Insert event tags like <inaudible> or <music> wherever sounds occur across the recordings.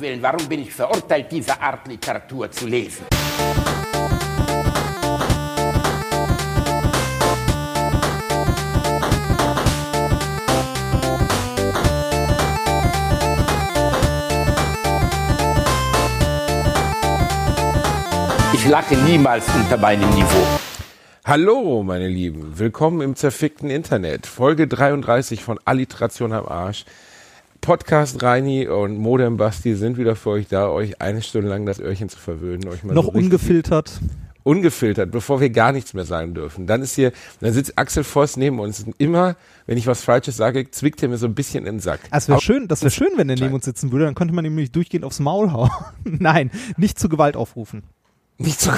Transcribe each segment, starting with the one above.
Willen, warum bin ich verurteilt, diese Art Literatur zu lesen? Ich lache niemals unter meinem Niveau. Hallo, meine Lieben. Willkommen im zerfickten Internet. Folge 33 von Alliteration am Arsch. Podcast Reini und Modem Basti sind wieder für euch da, euch eine Stunde lang das Öhrchen zu verwöhnen. Euch mal Noch so ungefiltert. Ungefiltert, bevor wir gar nichts mehr sagen dürfen. Dann ist hier, dann sitzt Axel Voss neben uns. Und immer, wenn ich was Falsches sage, zwickt er mir so ein bisschen in den Sack. Es wäre Au- schön, das wäre schön, wenn er neben uns sitzen würde, dann könnte man ihm nämlich durchgehend aufs Maul hauen. <laughs> Nein, nicht zu Gewalt aufrufen. Nicht zu,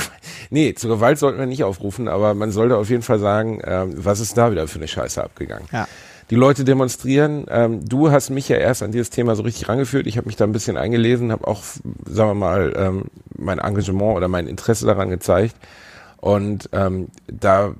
nee, zu Gewalt sollten wir nicht aufrufen, aber man sollte auf jeden Fall sagen, ähm, was ist da wieder für eine Scheiße abgegangen. Ja. Die Leute demonstrieren. Ähm, du hast mich ja erst an dieses Thema so richtig rangeführt. Ich habe mich da ein bisschen eingelesen, habe auch, sagen wir mal, ähm, mein Engagement oder mein Interesse daran gezeigt. Und ähm, da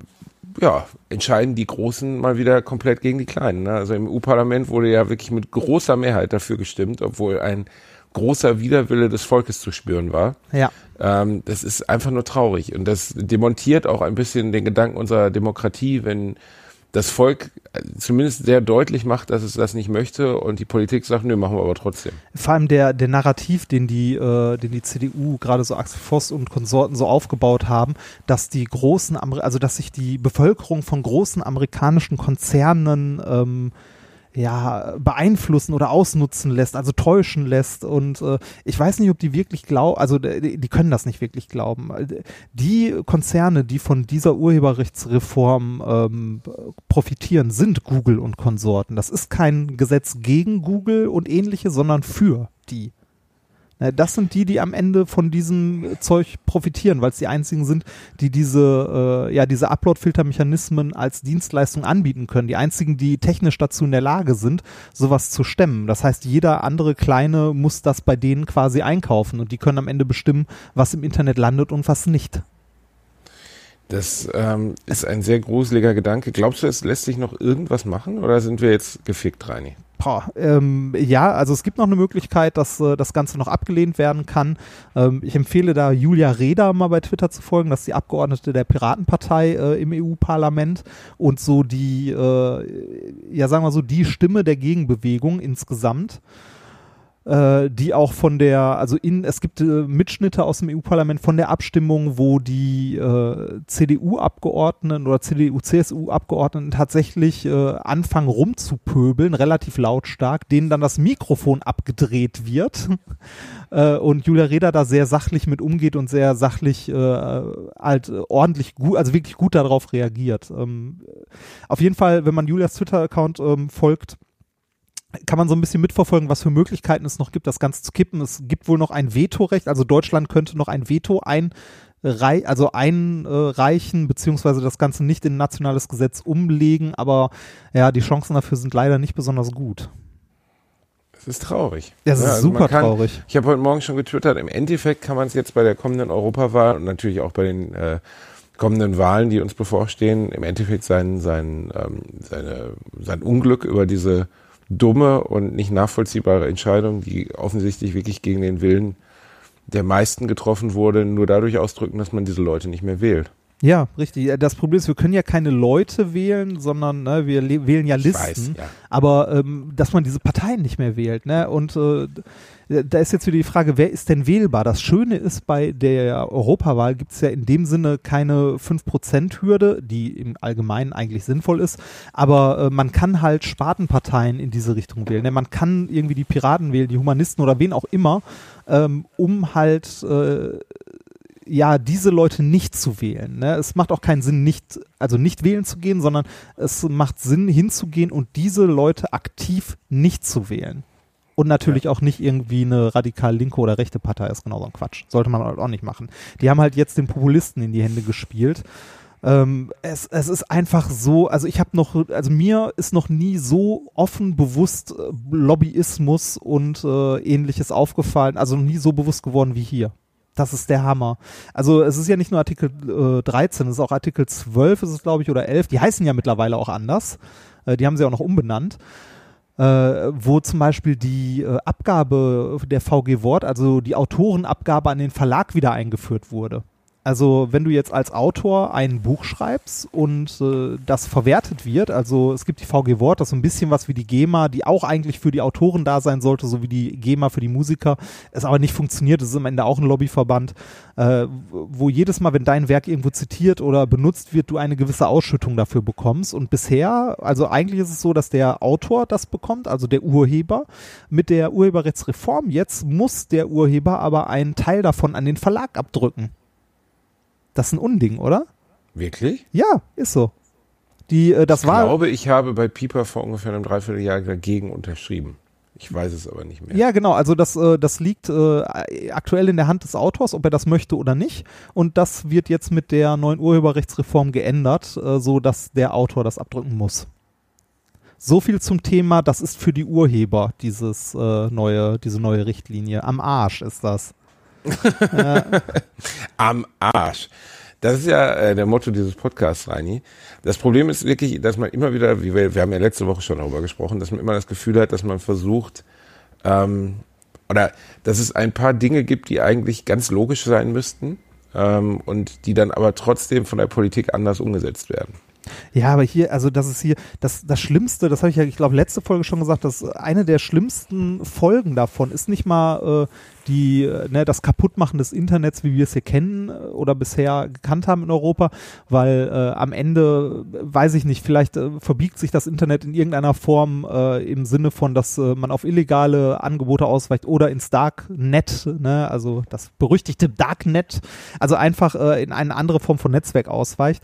ja, entscheiden die Großen mal wieder komplett gegen die Kleinen. Ne? Also im EU-Parlament wurde ja wirklich mit großer Mehrheit dafür gestimmt, obwohl ein großer Widerwille des Volkes zu spüren war. Ja. Ähm, das ist einfach nur traurig. Und das demontiert auch ein bisschen den Gedanken unserer Demokratie, wenn das Volk äh, zumindest sehr deutlich macht, dass es das nicht möchte und die Politik sagt, nö, machen wir aber trotzdem. Vor allem der, der Narrativ, den die, äh, den die CDU, gerade so Axel Voss und Konsorten so aufgebaut haben, dass die großen, Amer also dass sich die Bevölkerung von großen amerikanischen Konzernen ähm, ja, beeinflussen oder ausnutzen lässt, also täuschen lässt. Und äh, ich weiß nicht, ob die wirklich glauben, also die, die können das nicht wirklich glauben. Die Konzerne, die von dieser Urheberrechtsreform ähm, profitieren, sind Google und Konsorten. Das ist kein Gesetz gegen Google und ähnliche, sondern für die. Na, Das sind die, die am Ende von diesem Zeug profitieren, weil es die einzigen sind, die diese, äh, ja, diese Upload-Filter-Mechanismen als Dienstleistung anbieten können. Die einzigen, die technisch dazu in der Lage sind, sowas zu stemmen. Das heißt, jeder andere Kleine muss das bei denen quasi einkaufen und die können am Ende bestimmen, was im Internet landet und was nicht. Das ähm, ist ein sehr gruseliger Gedanke. Glaubst du, es lässt sich noch irgendwas machen oder sind wir jetzt gefickt, Reini? Boah, ähm, ja, also es gibt noch eine Möglichkeit, dass äh, das Ganze noch abgelehnt werden kann. Ähm, ich empfehle da Julia Reda mal bei Twitter zu folgen, das ist die Abgeordnete der Piratenpartei äh, im EU-Parlament und so die, äh, ja sagen wir so, die Stimme der Gegenbewegung insgesamt. Äh, die auch von der, also in, es gibt äh, Mitschnitte aus dem EU-Parlament von der Abstimmung, wo die äh, CDU-Abgeordneten oder CDU-CSU-Abgeordneten tatsächlich äh, anfangen rumzupöbeln, relativ lautstark, denen dann das Mikrofon abgedreht wird <laughs> äh, und Julia Reda da sehr sachlich mit umgeht und sehr sachlich äh, halt ordentlich gut, also wirklich gut darauf reagiert. Ähm, auf jeden Fall, wenn man Julias Twitter-Account ähm, folgt, kann man so ein bisschen mitverfolgen, was für Möglichkeiten es noch gibt, das Ganze zu kippen. Es gibt wohl noch ein Vetorecht, also Deutschland könnte noch ein Veto einrei also einreichen, beziehungsweise das Ganze nicht in ein nationales Gesetz umlegen, aber ja, die Chancen dafür sind leider nicht besonders gut. Das ist traurig. Das ist Ja, also super kann, traurig. Ich habe heute Morgen schon getwittert, im Endeffekt kann man es jetzt bei der kommenden Europawahl und natürlich auch bei den äh, kommenden Wahlen, die uns bevorstehen, im Endeffekt sein, sein, ähm, seine, sein Unglück über diese dumme und nicht nachvollziehbare Entscheidung, die offensichtlich wirklich gegen den Willen der meisten getroffen wurde, nur dadurch ausdrücken, dass man diese Leute nicht mehr wählt. Ja, richtig. Das Problem ist, wir können ja keine Leute wählen, sondern ne, wir le- wählen ja Listen. weiß, ja. Aber ähm, dass man diese Parteien nicht mehr wählt, ne? Und äh, da ist jetzt wieder die Frage, wer ist denn wählbar? Das Schöne ist, bei der Europawahl gibt es ja in dem Sinne keine 5%-Hürde, die im Allgemeinen eigentlich sinnvoll ist, aber äh, man kann halt Spartenparteien in diese Richtung wählen. Ne? Man kann irgendwie die Piraten wählen, die Humanisten oder wen auch immer, ähm, um halt äh, ja, diese Leute nicht zu wählen. Ne? Es macht auch keinen Sinn, nicht, also nicht wählen zu gehen, sondern es macht Sinn, hinzugehen und diese Leute aktiv nicht zu wählen. Und natürlich auch nicht irgendwie eine radikal linke oder rechte Partei ist genau so ein Quatsch. Sollte man halt auch nicht machen. Die haben halt jetzt den Populisten in die Hände gespielt. Ähm, es, es ist einfach so, also ich habe noch, also mir ist noch nie so offen bewusst äh, Lobbyismus und äh, ähnliches aufgefallen, also noch nie so bewusst geworden wie hier. Das ist der Hammer. Also es ist ja nicht nur Artikel äh, 13, es ist auch Artikel 12, ist es glaube ich, oder 11. Die heißen ja mittlerweile auch anders. Äh, die haben sie auch noch umbenannt. äh, wo zum Beispiel die äh, Abgabe der VG Wort, also die Autorenabgabe an den Verlag wieder eingeführt wurde. Also wenn du jetzt als Autor ein Buch schreibst und äh, das verwertet wird, also es gibt die VG Wort, das ist so ein bisschen was wie die GEMA, die auch eigentlich für die Autoren da sein sollte, so wie die GEMA für die Musiker, es aber nicht funktioniert, es ist am Ende auch ein Lobbyverband, äh, wo jedes Mal, wenn dein Werk irgendwo zitiert oder benutzt wird, du eine gewisse Ausschüttung dafür bekommst. Und bisher, also eigentlich ist es so, dass der Autor das bekommt, also der Urheber. Mit der Urheberrechtsreform jetzt muss der Urheber aber einen Teil davon an den Verlag abdrücken. Das ist ein Unding, oder? Wirklich? Ja, ist so. Die, äh, das ich war. Ich glaube, ich habe bei Piper vor ungefähr einem Dreivierteljahr dagegen unterschrieben. Ich weiß es aber nicht mehr. Ja, genau. Also das, äh, das liegt äh, aktuell in der Hand des Autors, ob er das möchte oder nicht. Und das wird jetzt mit der neuen Urheberrechtsreform geändert, äh, so dass der Autor das abdrücken muss. So viel zum Thema, das ist für die Urheber, dieses äh, neue, diese neue Richtlinie. Am Arsch ist das. <laughs> Am Arsch. Das ist ja äh, der Motto dieses Podcasts, Reini. Das Problem ist wirklich, dass man immer wieder, wie wir, wir haben ja letzte Woche schon darüber gesprochen, dass man immer das Gefühl hat, dass man versucht, ähm, oder dass es ein paar Dinge gibt, die eigentlich ganz logisch sein müssten ähm, und die dann aber trotzdem von der Politik anders umgesetzt werden. Ja, aber hier, also das ist hier, das, das Schlimmste, das habe ich ja, ich glaube, letzte Folge schon gesagt, dass eine der schlimmsten Folgen davon ist nicht mal äh, die, ne, das Kaputtmachen des Internets, wie wir es hier kennen äh, oder bisher gekannt haben in Europa, weil äh, am Ende, weiß ich nicht, vielleicht äh, verbiegt sich das Internet in irgendeiner Form äh, im Sinne von, dass äh, man auf illegale Angebote ausweicht oder ins Darknet, ne, also das berüchtigte Darknet, also einfach äh, in eine andere Form von Netzwerk ausweicht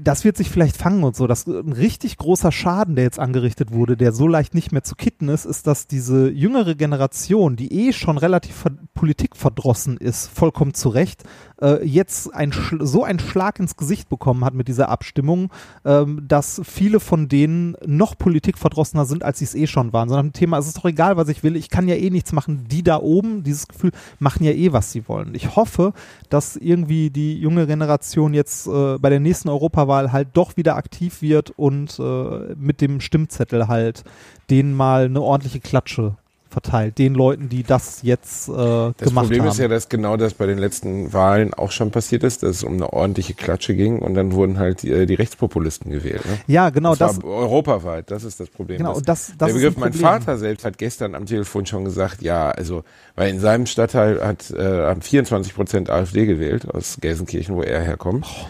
das wird sich vielleicht fangen und so. Das ein richtig großer Schaden, der jetzt angerichtet wurde, der so leicht nicht mehr zu kitten ist, ist, dass diese jüngere Generation, die eh schon relativ ver politikverdrossen ist, vollkommen zu Recht, äh, jetzt ein so einen Schlag ins Gesicht bekommen hat mit dieser Abstimmung, ähm, dass viele von denen noch politikverdrossener sind, als sie es eh schon waren. Sondern ein Thema, es ist doch egal, was ich will, ich kann ja eh nichts machen. Die da oben, dieses Gefühl, machen ja eh, was sie wollen. Ich hoffe, dass irgendwie die junge Generation jetzt äh, bei der nächsten Europawahl halt doch wieder aktiv wird und äh, mit dem Stimmzettel halt denen mal eine ordentliche Klatsche verteilt, den Leuten, die das jetzt äh, das gemacht haben. Das Problem ist ja, dass genau das bei den letzten Wahlen auch schon passiert ist, dass es um eine ordentliche Klatsche ging und dann wurden halt die, äh, die Rechtspopulisten gewählt. Ne? Ja, genau. Das, das europaweit, das ist das Problem. Genau, das, das, das der Begriff, mein Vater selbst hat gestern am Telefon schon gesagt, ja, also, weil in seinem Stadtteil hat, äh, haben 24 Prozent AfD gewählt, aus Gelsenkirchen, wo er herkommt. Oh.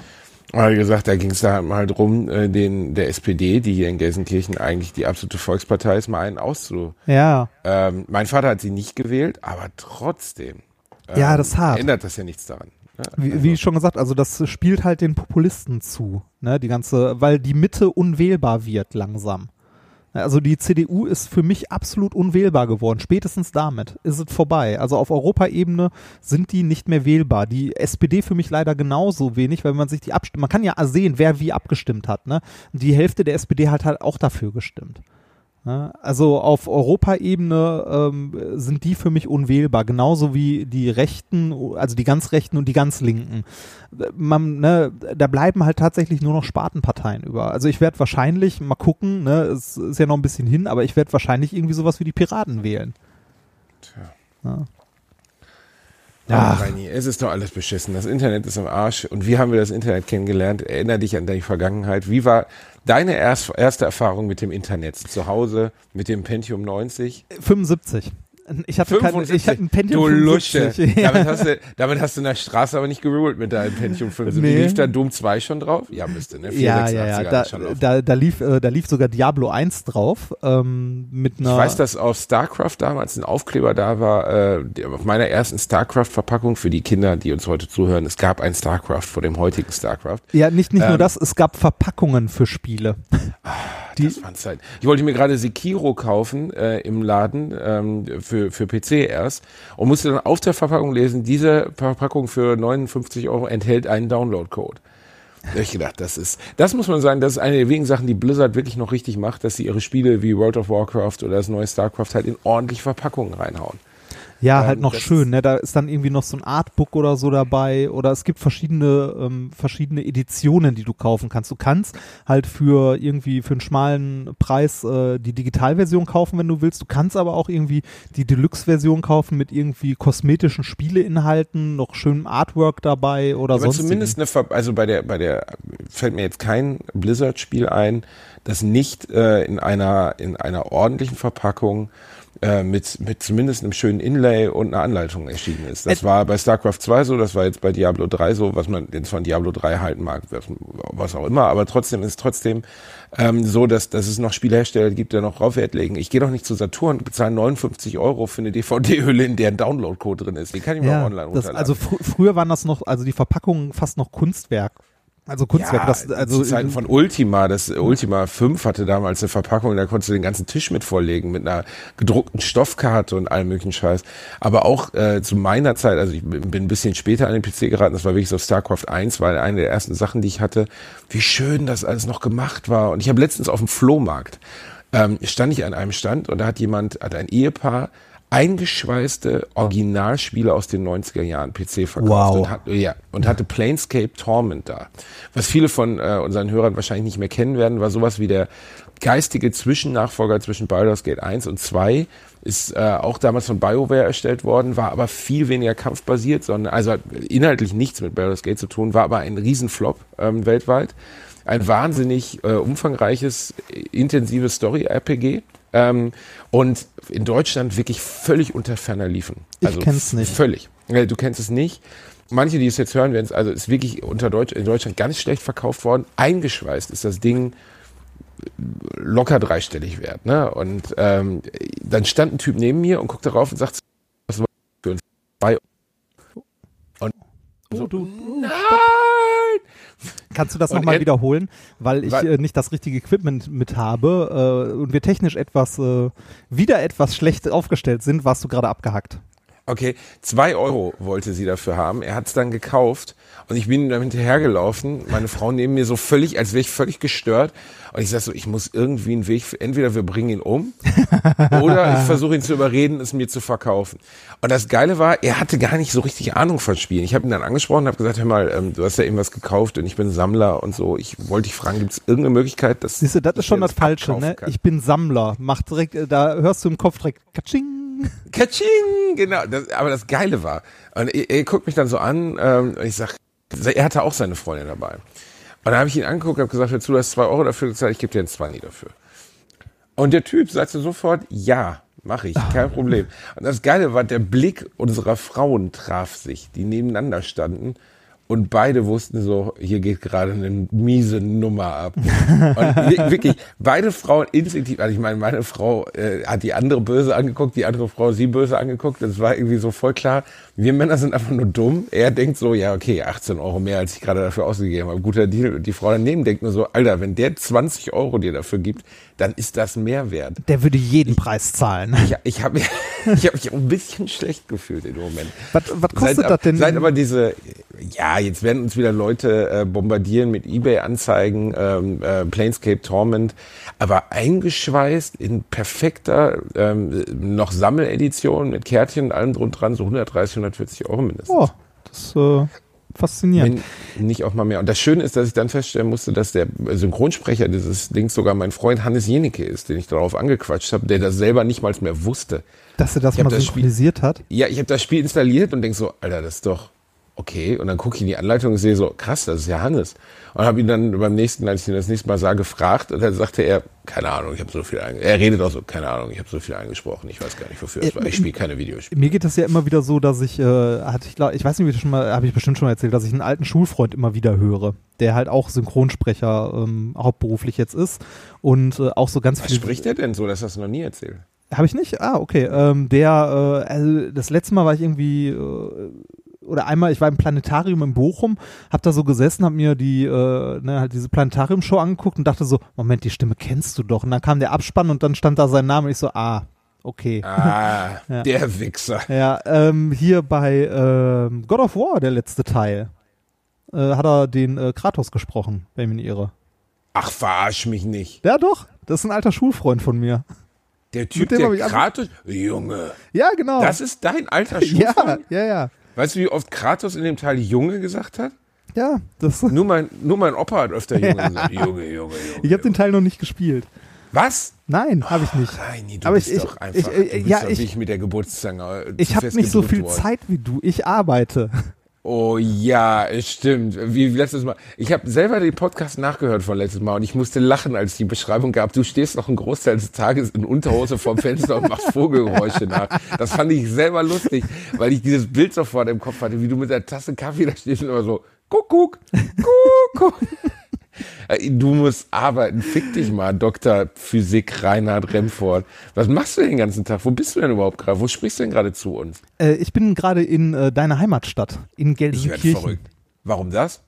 Wie gesagt, da ging es da mal drum, äh, den der SPD, die hier in Gelsenkirchen eigentlich die absolute Volkspartei ist, mal einen auszu. Ja. Ähm, mein Vater hat sie nicht gewählt, aber trotzdem. Ähm, ja, das hat. Ändert das ja nichts daran. Ja, wie, also. wie schon gesagt, also das spielt halt den Populisten zu, ne, die ganze, weil die Mitte unwählbar wird langsam. Also die CDU ist für mich absolut unwählbar geworden. Spätestens damit ist es vorbei. Also auf Europaebene sind die nicht mehr wählbar. Die SPD für mich leider genauso wenig, weil man sich die abstimmt. Man kann ja sehen, wer wie abgestimmt hat. Ne? Die Hälfte der SPD hat halt auch dafür gestimmt. Also auf Europaebene ähm, sind die für mich unwählbar, genauso wie die Rechten, also die ganz Rechten und die ganz Linken. Man, ne, da bleiben halt tatsächlich nur noch Spartenparteien über. Also ich werde wahrscheinlich, mal gucken, ne, es ist ja noch ein bisschen hin, aber ich werde wahrscheinlich irgendwie sowas wie die Piraten wählen. Tja. Ja. Ja, Reini, es ist doch alles beschissen. Das Internet ist am Arsch. Und wie haben wir das Internet kennengelernt? Erinner dich an deine Vergangenheit. Wie war deine erste Erfahrung mit dem Internet? Zu Hause mit dem Pentium 90? 75. Ich hatte, kein, ich hatte ein Pentium du 75. Ja. Damit, hast du, damit hast du in der Straße aber nicht geruled mit deinem Pentium 75. Nee. Lief da Doom 2 schon drauf? Ja, müsste, ne? Ja, ja, ja. Da, da, da, lief, äh, da lief sogar Diablo 1 drauf. Ähm, mit einer ich weiß, dass auf StarCraft damals ein Aufkleber da war, äh, auf meiner ersten StarCraft-Verpackung für die Kinder, die uns heute zuhören. Es gab ein StarCraft vor dem heutigen StarCraft. Ja, nicht, nicht ähm, nur das, es gab Verpackungen für Spiele. Die, das waren Zeit. Ich wollte mir gerade Sekiro kaufen äh, im Laden ähm, für, für PC erst und musste dann auf der Verpackung lesen, diese Verpackung für 59 Euro enthält einen Download-Code. Da ich gedacht, das ist, das muss man sagen, das ist eine der wenigen Sachen, die Blizzard wirklich noch richtig macht, dass sie ihre Spiele wie World of Warcraft oder das neue StarCraft halt in ordentliche Verpackungen reinhauen. Ja, Ähm, halt noch schön, ne? Da ist dann irgendwie noch so ein Artbook oder so dabei oder es gibt verschiedene ähm, verschiedene Editionen, die du kaufen kannst. Du kannst halt für irgendwie für einen schmalen Preis äh, die Digitalversion kaufen, wenn du willst. Du kannst aber auch irgendwie die Deluxe-Version kaufen mit irgendwie kosmetischen Spieleinhalten, noch schönem Artwork dabei oder Aber sonst. zumindest eine, Ver also bei der, bei der, fällt mir jetzt kein Blizzard-Spiel ein, das nicht äh, in einer, in einer ordentlichen Verpackung äh, mit, mit zumindest einem schönen Inlay und einer Anleitung erschienen ist. Das Ä- war bei StarCraft 2 so, das war jetzt bei Diablo 3 so, was man jetzt von Diablo 3 halten mag, was, auch immer, aber trotzdem ist trotzdem ähm, so, dass, dass es noch Spielhersteller gibt, die noch drauf Wert legen. Ich gehe doch nicht zu Saturn und bezahle 59 Euro für eine DVD-Hülle, in der ein Download-Code drin ist. Die kann ich mir auch ja, online das, runterladen. also fr früher waren das noch, also die Verpackungen fast noch Kunstwerk. Also Kunstwerk, Ja, das, also zu Zeiten von Ultima, das Ultima 5 hatte damals eine Verpackung, da konntest du den ganzen Tisch mit vorlegen, mit einer gedruckten Stoffkarte und allem möglichen Scheiß. Aber auch äh, zu meiner Zeit, also ich bin ein bisschen später an den PC geraten, das war wirklich so StarCraft 1, war eine der ersten Sachen, die ich hatte. Wie schön das alles noch gemacht war. Und ich habe letztens auf dem Flohmarkt, ähm, stand ich an einem Stand und da hat jemand, hat ein Ehepaar eingeschweißte Originalspiele aus den 90er Jahren PC verkauft Wow. und hat, ja, und hatte Planescape Torment da. Was viele von äh, unseren Hörern wahrscheinlich nicht mehr kennen werden, war sowas wie der geistige Zwischennachfolger zwischen Baldur's Gate 1 und 2. Ist äh, auch damals von BioWare erstellt worden, war aber viel weniger kampfbasiert, sondern also hat inhaltlich nichts mit Baldur's Gate zu tun, war aber ein Riesenflop ähm, weltweit. Ein wahnsinnig äh, umfangreiches, intensives Story-RPG. Ähm, und in Deutschland wirklich völlig unter ferner liefen. Ich kenn's nicht. Völlig. Du kennst es nicht. Manche, die es jetzt hören werden, es- also ist wirklich unter Deutsch, in Deutschland ganz schlecht verkauft worden. Eingeschweißt ist das Ding locker dreistellig wert. Ne? Und ähm, dann stand ein Typ neben mir und guckt darauf und sagt, was war für ein zwei und so, du- nein! Kannst du das nochmal er- wiederholen, weil ich Weil- äh, nicht das richtige Equipment mit habe äh, und wir technisch etwas äh, wieder etwas schlecht aufgestellt sind, warst du gerade abgehackt. Okay, zwei Euro wollte sie dafür haben. Er hat es dann gekauft und ich bin dann hinterhergelaufen. Meine Frau neben mir so völlig, als wäre ich völlig gestört. Und ich sag so, ich muss irgendwie einen Weg, entweder wir bringen ihn um <laughs> oder ich versuche ihn zu überreden, es mir zu verkaufen. Und das Geile war, er hatte gar nicht so richtig Ahnung von Spielen. Ich habe ihn dann angesprochen und habe gesagt, hör mal, ähm, du hast ja irgendwas gekauft und ich bin Sammler und so. Ich wollte dich fragen, gibt es irgendeine Möglichkeit, dass Siehst du, das ist schon das Falsche, ne? kann? Ich bin Sammler. Mach direkt, äh, da hörst du im Kopf direkt Katsching. Katsching, genau. Das, aber das Geile war, und er, er guckt mich dann so an ähm, und ich sag, er hatte auch seine Freundin dabei. Und dann habe ich ihn angeguckt und habe gesagt, hör zu, du hast zwei Euro dafür gezahlt, ich gebe dir ein 20 dafür. Und der Typ sagte sofort, ja, mache ich, kein <laughs> Problem. Und das Geile war, der Blick unserer Frauen traf sich, die nebeneinander standen. Und beide wussten so, hier geht gerade eine miese Nummer ab. Und wi- wirklich, beide Frauen instinktiv, also ich meine, meine Frau äh, hat die andere böse angeguckt, die andere Frau sie böse angeguckt. Das war irgendwie so voll klar. Wir Männer sind einfach nur dumm. Er denkt so, ja, okay, 18 Euro mehr, als ich gerade dafür ausgegeben habe. Guter Deal. Und die Frau daneben denkt nur so, Alter, wenn der 20 Euro dir dafür gibt, dann ist das mehr wert. Der würde jeden Preis zahlen. Ich, ich habe <laughs> ich hab mich auch ein bisschen schlecht gefühlt in dem Moment. Was, was kostet Seit, das denn? Seit aber diese, ja, jetzt werden uns wieder Leute äh, bombardieren mit Ebay-Anzeigen, ähm, äh, Planescape Torment, aber eingeschweißt in perfekter, ähm, noch Sammeledition mit Kärtchen und allem drum dran, so 130, 140 Euro mindestens. oh, das ist äh, faszinierend. Wenn nicht auch mal mehr. Und das Schöne ist, dass ich dann feststellen musste, dass der Synchronsprecher dieses Dings sogar mein Freund Hannes Jenicke ist, den ich darauf angequatscht habe, der das selber nicht mal mehr wusste. Dass er das Ich mal das Spiel- synchronisiert hat. Ja, ich habe das Spiel installiert und denk so, Alter, das ist doch okay. Und dann gucke ich in die Anleitung und sehe so, krass, das ist ja Hannes. Und habe ihn dann beim nächsten, als ich ihn das nächste Mal sah, gefragt und dann sagte er, keine Ahnung, ich habe so viel einge Er redet auch so, keine Ahnung, ich habe so viel eingesprochen, ich weiß gar nicht, wofür es war. Ich spiele keine Videospiele. Mir geht es ja immer wieder so, dass ich, äh, hatte ich, glaub, ich weiß nicht, wie das schon mal, habe ich bestimmt schon mal erzählt, dass ich einen alten Schulfreund immer wieder höre, der halt auch Synchronsprecher ähm, hauptberuflich jetzt ist und äh, auch so ganz Was viel. spricht er denn so, dass das noch nie erzählt? Habe ich nicht? Ah, okay. Ähm, der, äh, also das letzte Mal war ich irgendwie, äh, oder einmal, ich war im Planetarium in Bochum, hab da so gesessen, hab mir die, äh, ne, halt diese Planetarium-Show angeguckt und dachte so, Moment, die Stimme kennst du doch. Und dann kam der Abspann und dann stand da sein Name und ich so, ah, okay. Ah, <laughs> Ja. der Wichser. Ja, ähm, hier bei ähm, God of War, der letzte Teil, äh, hat er den äh, Kratos gesprochen, wenn ich mich nicht irre. Ach, verarsch mich nicht. Ja, doch, das ist ein alter Schulfreund von mir. Der Typ, der Kratos, Junge, Ja, genau. das ist dein alter <laughs> ja, Schuhfreund? ja, ja. Weißt du, wie oft Kratos in dem Teil Junge gesagt hat? Ja, das, Nur mein, nur mein Opa hat öfter <laughs> Junge gesagt. Junge, Junge, Junge. ich habe den Teil noch nicht gespielt. Was? Nein, habe ich nicht. Reini, du Aber bist ich- ich- doch einfach, ich- du bist ja, doch ich- wie ich mit der Geburtszange Ich habe nicht so viel worden. Zeit wie du. Ich arbeite. Oh ja, es stimmt. Wie letztes Mal. Ich habe selber den Podcast nachgehört von letztes Mal und ich musste lachen, als die Beschreibung gab, du stehst noch einen Großteil des Tages in Unterhose vorm Fenster und machst Vogelgeräusche nach. Das fand ich selber lustig, weil ich dieses Bild sofort im Kopf hatte, wie du mit der Tasse Kaffee da stehst und immer so, Kuckuck, Kuckuck. Äh, Du musst arbeiten. Fick dich mal, Dr. Physik Reinhard Remford. Was machst du den ganzen Tag? Wo bist du denn überhaupt gerade? Wo sprichst du denn gerade zu uns? Äh, ich bin gerade in äh, deiner Heimatstadt, in Ich werde Gelsenkirchen. verrückt. Warum das?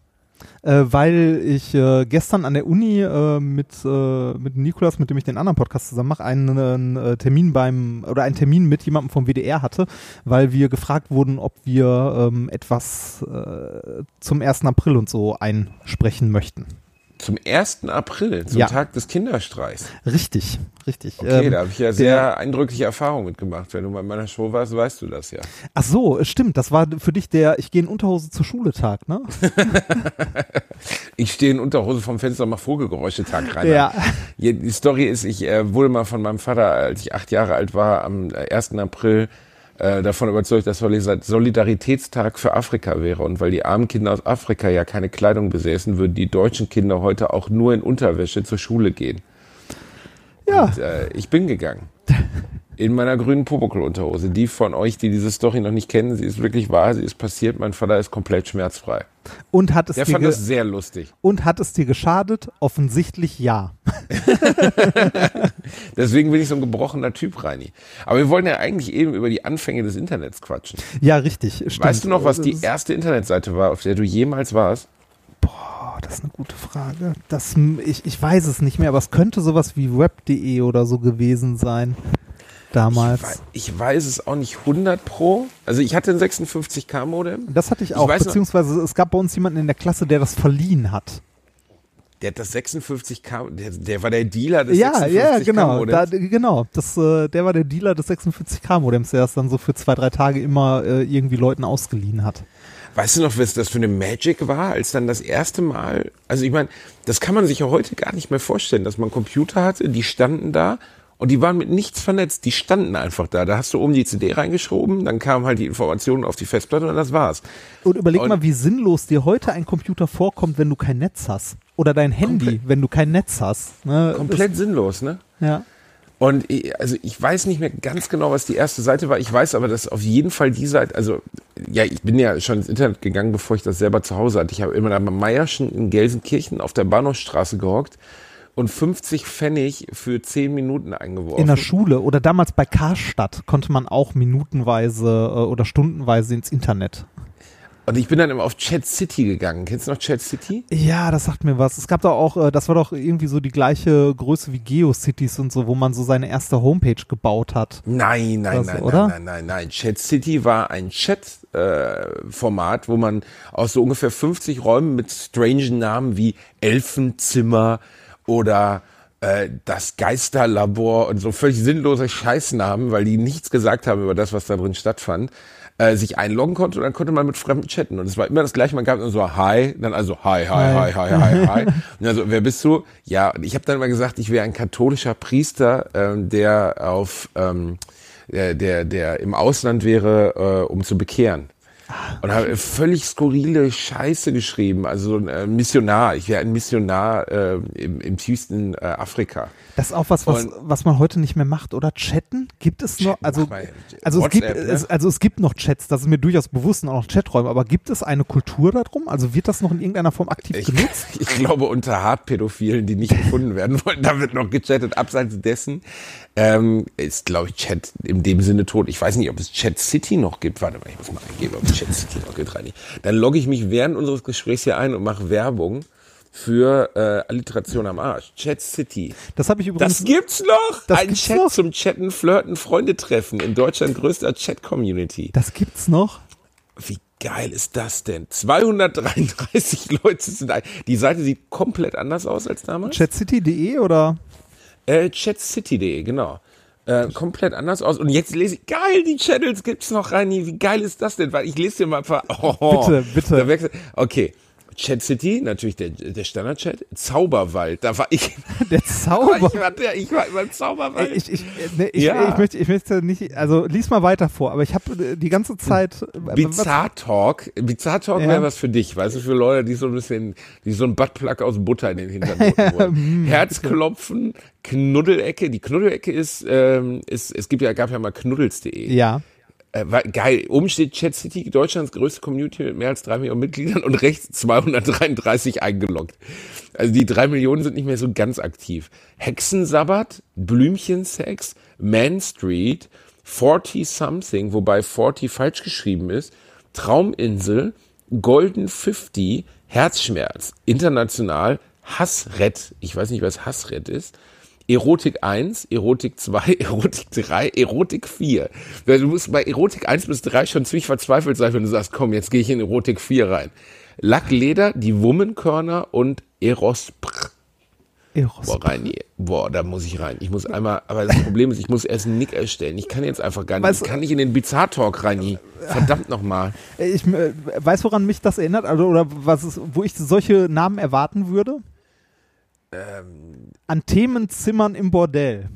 Äh, weil ich äh, gestern an der Uni äh, mit, äh, mit Nikolas, mit dem ich den anderen Podcast zusammen mache, einen äh, Termin beim oder einen Termin mit jemandem vom WDR hatte, weil wir gefragt wurden, ob wir ähm, etwas äh, zum 1. April und so einsprechen möchten. Zum 1. April, zum Ja. Tag des Kinderstreichs. Richtig, richtig. Okay, Ähm, da habe ich ja sehr eindrückliche Erfahrungen mitgemacht. Wenn du bei meiner Show warst, weißt du das ja. ach so, stimmt, das war für dich der Ich gehe in Unterhose zur Schule Tag, ne? <laughs> Ich stehe in Unterhose vom Fenster und mache Vogelgeräusche Tag rein. Ja. Die Story ist, ich äh, wurde mal von meinem Vater, als ich acht Jahre alt war, am äh, 1. April äh, davon überzeugt, dass Solidar- Solidaritätstag für Afrika wäre. Und weil die armen Kinder aus Afrika ja keine Kleidung besäßen, würden die deutschen Kinder heute auch nur in Unterwäsche zur Schule gehen. Ja. Und, äh, ich bin gegangen. <laughs> In meiner grünen Pumuckl-Unterhose. Die von euch, die diese Story noch nicht kennen, sie ist wirklich wahr, sie ist passiert. Mein Vater ist komplett schmerzfrei. Und hat es Der dir fand das sehr lustig. und hat es dir geschadet? Offensichtlich ja. <laughs> Deswegen bin ich so ein gebrochener Typ, Reini. Aber wir wollen ja eigentlich eben über die Anfänge des Internets quatschen. Ja, richtig. Stimmt. Weißt du noch, was die erste Internetseite war, auf der du jemals warst? Boah, das ist eine gute Frage. Das, ich, ich weiß es nicht mehr, aber es könnte sowas wie web.de oder so gewesen sein. Damals. Ich, ich weiß es auch nicht 100 pro. Also ich hatte ein 56k Modem. Das hatte ich Ich auch, noch- beziehungsweise es gab bei uns jemanden in der Klasse, der das verliehen hat. Der hat das 56k, der, der war der Dealer des Ja, 56k ja, genau. Modems. Da, genau. Das, äh, der war der Dealer des 56K-Modems, der das dann so für zwei, drei Tage immer äh, irgendwie Leuten ausgeliehen hat. Weißt du noch, was das für eine Magic war, als dann das erste Mal, also ich meine, das kann man sich ja heute gar nicht mehr vorstellen, dass man Computer hatte, die standen da und die waren mit nichts vernetzt, die standen einfach da. Da hast du oben die CD reingeschoben, dann kamen halt die Informationen auf die Festplatte und das war's. Und überleg Und- mal, wie sinnlos dir heute ein Computer vorkommt, wenn du kein Netz hast. Oder dein Handy, wenn du kein Netz hast. Ne? Komplett sinnlos, ne? Ja. Und ich, also ich weiß nicht mehr ganz genau, was die erste Seite war. Ich weiß aber, dass auf jeden Fall die Seite, also ja, ich bin ja schon ins Internet gegangen, bevor ich das selber zu Hause hatte. Ich habe immer am Meierschen in Gelsenkirchen auf der Bahnhofstraße gehockt und 50 Pfennig für 10 Minuten eingeworfen. In der Schule oder damals bei Karstadt konnte man auch minutenweise äh, oder stundenweise ins Internet. und ich bin dann immer auf Chat City gegangen. Kennst du noch Chat City? Ja, das sagt mir was. Es gab da auch, äh, das war doch irgendwie so die gleiche Größe wie GeoCities und so, wo man so seine erste Homepage gebaut hat. Nein, nein, Was, nein, oder? nein, nein, nein, nein. Chat City war ein Chat-Format, wo man aus so ungefähr 50 Räumen mit strangen Namen wie Elfenzimmer oder äh, das Geisterlabor und so völlig sinnlose Scheißnamen, weil die nichts gesagt haben über das, was da drin stattfand, äh, sich einloggen konnte und dann konnte man mit Fremden chatten. Und es war immer das gleiche, man gab dann so Hi, dann also Hi, Hi, Hi, Hi, Hi, Hi. <laughs> Und also, wer bist du? Ja, und ich habe dann immer gesagt, ich wäre ein katholischer Priester, ähm, der auf ähm, der, der, der im Ausland wäre, äh, um zu bekehren. Und habe völlig skurrile Scheiße geschrieben. Also so ein äh, Missionar. Ich wäre ein Missionar äh, im, im tiefsten äh, Afrika. Das ist auch was, was, Und- was man heute nicht mehr macht, oder? Chatten? Gibt es noch? Also, also, es gibt, ne? es, also es gibt noch Chats, das ist mir durchaus bewusst und auch noch Chaträume, aber gibt es eine Kultur darum? Also wird das noch in irgendeiner Form aktiv Ich, genutzt? <laughs> ich glaube, unter Hartpädophilen, die nicht gefunden werden wollen, da wird noch gechattet. Abseits dessen ähm, ist, glaube ich, Chat in dem Sinne tot. Ich weiß nicht, ob es Chat City noch gibt. Warte mal, ich muss mal eingeben, ob es Chat City noch gibt, Reini. Dann logge ich mich während unseres Gesprächs hier ein und mache Werbung für äh, Alliteration am Arsch. Chat City. Das habe ich übrigens. Das gibt's noch! Das Ein Chat noch? zum Chatten, Flirten, Freunde treffen. In Deutschland größter Chat-Community. das gibt's noch. Wie geil ist das denn? 233 <laughs> Leute sind da. Die Seite sieht komplett anders aus als damals. Chatcity.de oder? Äh, chatcity.de, genau. äh, komplett anders aus. Und jetzt lese ich, geil, die Channels gibt's noch, Reini. Wie geil ist das denn? Weil ich lese dir mal ein paar. <laughs> Oh, Bitte, bitte. Okay. Chat City, natürlich der, der Standard-Chat. Zauberwald, da war ich. <laughs> Der ich, Zauber. war, der, ich war beim Zauberwald. Ich, ich, ne, ich, Ja. ich, möchte, ich möchte nicht, also lies mal weiter vor, aber ich habe die ganze Zeit. äh, Bizarre Talk. Bizarre Talk Ja. wäre was für dich, weißt du, für Leute, die so ein bisschen, die so ein Buttplug aus Butter in den Hintern drücken <laughs> wollen. Herzklopfen, Knuddelecke. Die Knuddelecke ist, ähm, ist, es gibt ja, gab ja mal knuddels.de. Ja. Äh, geil. Oben steht Chat City, Deutschlands größte Community mit mehr als drei Millionen Mitgliedern und rechts 233 eingeloggt. Also die drei Millionen sind nicht mehr so ganz aktiv. Hexensabbat, Blümchensex, Man Street, 40 Something, wobei 40 falsch geschrieben ist, Trauminsel, Golden 50, Herzschmerz, international, Hassrett, ich weiß nicht, was Hassrett ist, Erotik 1, Erotik 2, <laughs> Erotik 3, Erotik 4. Weil Du musst bei Erotik 1 bis 3 schon ziemlich verzweifelt sein, wenn du sagst, komm, jetzt gehe ich in Erotik 4 rein. Lackleder, die Wummenkörner und Eros. Eros. Boah, rein, boah, da muss ich rein. Ich muss einmal, aber das Problem ist, ich muss erst einen Nick erstellen. Ich kann jetzt einfach gar nicht, Weißt ich kann nicht in den Bizarre Talk rein. Verdammt nochmal. Ich äh, weiß, woran mich das erinnert, also, oder was es, wo ich solche Namen erwarten würde. An Themenzimmern im Bordell.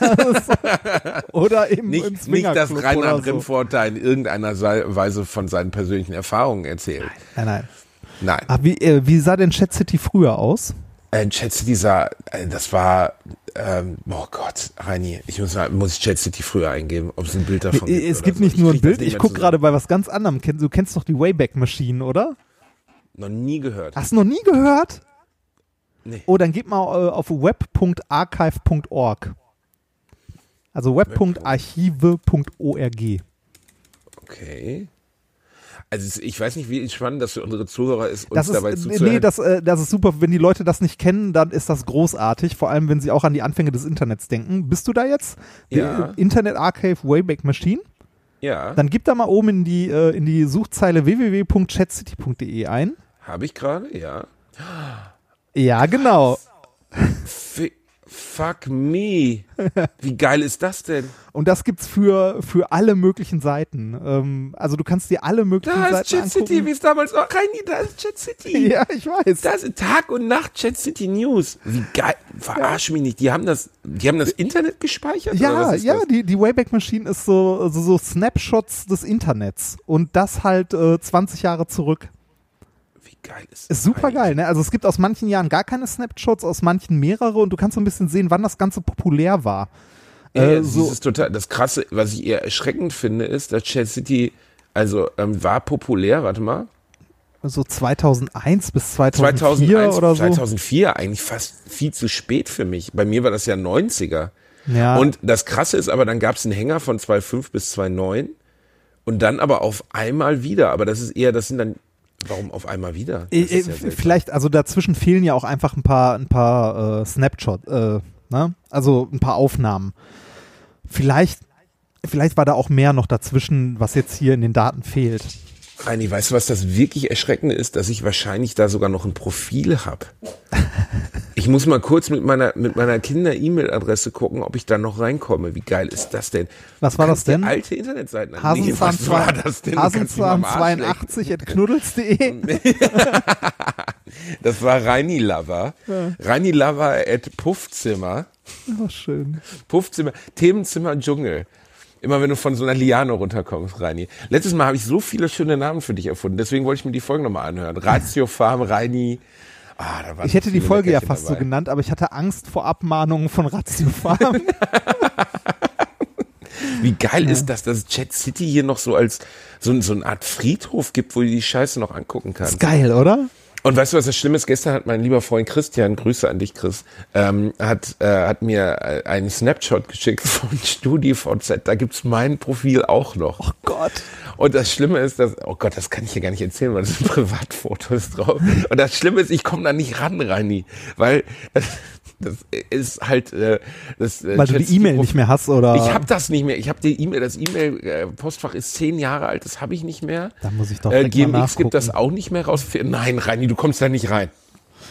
<laughs> Oder im, im Nicht, nicht, dass Reinhard so. Rimforter in irgendeiner Weise von seinen persönlichen Erfahrungen erzählt. Nein, nein. Nein. Ah, wie, äh, wie sah denn Chat City früher aus? Äh, Chat City sah, äh, das war, ähm, oh Gott, Reini, ich muss, mal- muss ich Chat City früher eingeben, ob es ein Bild davon gibt. Es gibt so. nicht nur ein Bild, nicht ich gucke gerade bei was ganz anderem. Du kennst doch die Wayback Machine, oder? Noch nie gehört. Hast du noch nie gehört? Nee. Oh, dann gib mal äh, auf web.archive.org. Also web.archive.org. Okay. Also ich weiß nicht, wie spannend das für unsere Zuhörer ist, uns Das ist, dabei äh, zuzuhören. nee, das, äh, das ist super. Wenn die Leute das nicht kennen, dann ist das großartig. Vor allem, wenn sie auch an die Anfänge des Internets denken. Bist du da jetzt? Ja. Internet Archive Wayback Machine? ja, Dann gib da mal oben in die, in die Suchzeile www.chatcity.de ein. habe ich gerade, ja. Ja, genau. F fuck me. Wie geil ist das denn? Und das gibt's für, für alle möglichen Seiten. Ähm, also du kannst dir alle möglichen Da ist Seiten Chat angucken. City, wie es damals war. Reini, da ist Chat City. <laughs> Ja, ich weiß. Das ist Tag und Nacht Chat City News. Wie geil. Verarsch mich nicht. Die haben das, die haben das Internet gespeichert? oder Ja, ja, das? die, die Wayback Machine ist so, so, so Snapshots des Internets. Und das halt äh, 20 Jahre zurück. Geil ist das? Ist super eigentlich? geil, ne? Also es gibt aus manchen Jahren gar keine Snapshots, aus manchen mehrere und du kannst so ein bisschen sehen, wann das Ganze populär war. Äh, ja, so- das ist total, das krasse, was ich eher erschreckend finde, ist, dass Chat City, also, ähm, war populär, warte mal, So 2001 bis 2004 2001, oder so. 2004 eigentlich fast viel zu spät für mich. Bei mir war das ja 90er. ja. Und das Krasse ist aber, dann gab es einen Hänger von 2.5 bis 2.9 und dann aber auf einmal wieder. Aber das ist eher, das sind dann, warum auf einmal wieder? Äh, ja äh, seltsam. vielleicht, also dazwischen fehlen ja auch einfach ein paar, ein paar äh, Snapshot, äh, ne? Also ein paar Aufnahmen. Vielleicht, vielleicht war da auch mehr noch dazwischen, was jetzt hier in den Daten fehlt. Reini, weißt du, was das wirklich Erschreckende ist? Dass ich wahrscheinlich da sogar noch ein Profil habe. <laughs> Ich muss mal kurz mit meiner, mit meiner Kinder-E-Mail-Adresse gucken, ob ich da noch reinkomme. Wie geil ist das denn? Was war das denn? alte Internetseiten Hasenzahn, Nee, was war das denn? Lecken. Hasenzahn82 at knuddels.de. <laughs> Das war Reini Lover. Reini Lover at Puffzimmer. Oh, schön. Puffzimmer, Themenzimmer Dschungel. Immer wenn du von so einer Liane runterkommst, Reini. Letztes Mal habe ich so viele schöne Namen für dich erfunden, deswegen wollte ich mir die Folge nochmal anhören. Ratio Farm, Reini. Ah, da waren Ich hätte die Folge ja Leckerchen fast so dabei. genannt, aber ich hatte Angst vor Abmahnungen von Ratio Farm. <laughs> <laughs> Wie geil ist das, dass Chat City hier noch so als so, so eine Art Friedhof gibt, wo du die Scheiße noch angucken kannst. ist geil, oder? Und weißt du, was das Schlimme ist? Gestern hat mein lieber Freund Christian, Grüße an dich, Chris, ähm, hat, äh, hat mir äh, einen Snapshot geschickt von <laughs> StudiVZ. Da gibt's mein Profil auch noch. Oh Gott. Und das Schlimme ist, dass, oh Gott, das kann ich hier gar nicht erzählen, weil das <laughs> sind Privatfotos drauf. Und das Schlimme ist, ich komme da nicht ran, Reini, weil das, das ist halt, äh, das, äh, Weil du die E-Mail nicht mehr hast, oder? Ich habe das nicht mehr. Ich habe die E-Mail, das E-Mail-Postfach ist zehn Jahre alt, das habe ich nicht mehr. Da muss ich doch Äh, GMX gibt das auch nicht mehr raus. Nein, Reini, du kommst da nicht rein.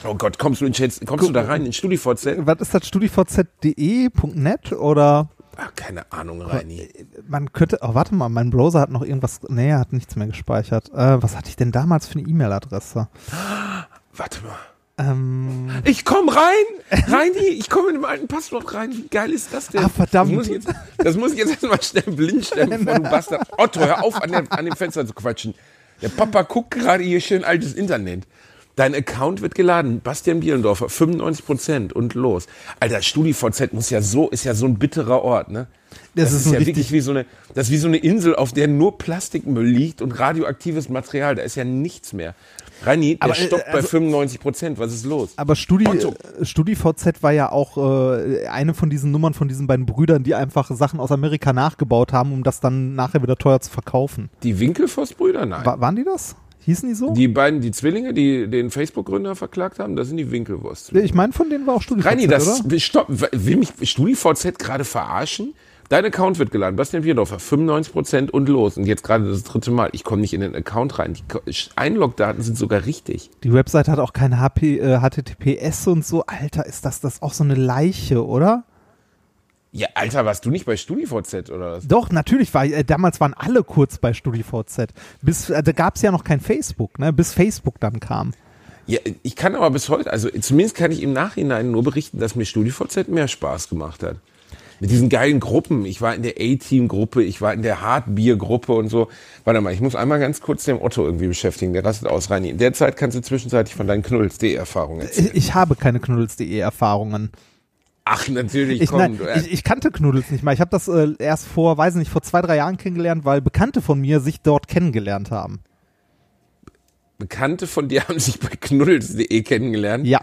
Oh Gott, kommst du in Chat, kommst du da rein in StudiVZ? Was ist das? StudiVZ.de.net oder? Ach, keine Ahnung, Reini. Man könnte, oh, warte mal, mein Browser hat noch irgendwas, nee, er hat nichts mehr gespeichert. Äh, was hatte ich denn damals für eine E-Mail-Adresse? Warte mal. Ähm, Ich komm rein! Reini, ich komme mit dem alten Passwort rein. Wie geil ist das denn? Ah, verdammt. Das muss ich jetzt, das muss ich jetzt erstmal schnell blind stellen, du Bastard. Otto, hör auf, an, der, an dem Fenster zu quatschen. Der Papa guckt gerade hier schön altes Internet. Dein Account wird geladen. Bastian Bielendorfer, 95 Prozent und los. Alter, StudiVZ muss ja so, ist ja so ein bitterer Ort, ne? Das ist ja ein richtig- wirklich wie so eine, das ist wie so eine Insel, auf der nur Plastikmüll liegt und radioaktives Material. Da ist ja nichts mehr. Reini, der Aber, äh, stoppt bei also- 95 Prozent. Was ist los? aber Studi, äh, StudiVZ war ja auch äh, eine von diesen Nummern von diesen beiden Brüdern, die einfach Sachen aus Amerika nachgebaut haben, um das dann nachher wieder teuer zu verkaufen. Die Winkelfoss-Brüder? Nein. Wa waren die das? Hießen die so? Die beiden, die Zwillinge, die den Facebook-Gründer verklagt haben, das sind die Winkelwurst. ich meine, von denen war auch StudiVZ, Reini, das oder? stopp, will mich StudiVZ gerade verarschen? Dein Account wird geladen, Bastian Bierdorfer, 95% und los. Und jetzt gerade das dritte Mal, ich komme nicht in den Account rein. Die Einlogdaten sind sogar richtig. Die Website hat auch kein HP, äh, HTTPS und so. Alter, ist das das auch so eine Leiche, oder? Ja, Alter, warst du nicht bei StudiVZ oder was? Doch, natürlich war, äh, damals waren alle kurz bei StudiVZ. Bis, äh, da gab es ja noch kein Facebook, ne? bis Facebook dann kam. Ja, ich kann aber bis heute, also zumindest kann ich im Nachhinein nur berichten, dass mir StudiVZ mehr Spaß gemacht hat. Mit diesen geilen Gruppen. Ich war in der A-Team-Gruppe, ich war in der Hartbier-Gruppe und so. Warte mal, ich muss einmal ganz kurz den Otto irgendwie beschäftigen. Der rastet aus, Reini. In der Zeit kannst du zwischenzeitlich von deinen Knuddels.de-Erfahrungen erzählen. Ich, habe keine Knuddels.de Erfahrungen. Ach, natürlich, Ich, komm. nein, du, äh, ich, ich kannte Knuddels nicht mal. Ich habe das äh, erst vor, weiß nicht, vor zwei, drei Jahren kennengelernt, weil Bekannte von mir sich dort kennengelernt haben. Bekannte von dir haben sich bei Knuddels.de kennengelernt. Ja.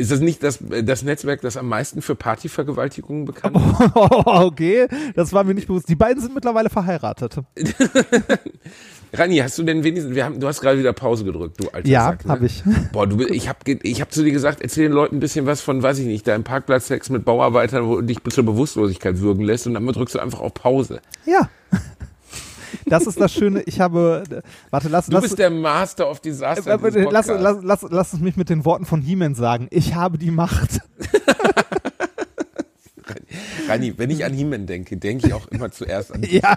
Ist das nicht das, das Netzwerk, das am meisten für Partyvergewaltigungen bekannt ist? <laughs> okay, das war mir nicht bewusst. Die beiden sind mittlerweile verheiratet. <laughs> Rani, hast du denn wenigstens, wir haben, du hast gerade wieder Pause gedrückt, du alter Ja, Sack. ne? habe ich. <laughs> Boah, du, ich habe ich hab zu dir gesagt, erzähl den Leuten ein bisschen was von, weiß ich nicht, deinem Parkplatzsex mit Bauarbeitern, wo du dich bis zur Bewusstlosigkeit würgen lässt und dann drückst du einfach auf Pause. Ja. Das ist das Schöne. Ich habe, warte, lass, Du lass, bist der Master of Disaster. äh, äh, lass, lass, lass, lass es mich mit den Worten von He-Man sagen. Ich habe die Macht. <laughs> Rani, wenn ich an He-Man denke, denke ich auch immer zuerst an <laughs> dich. ja,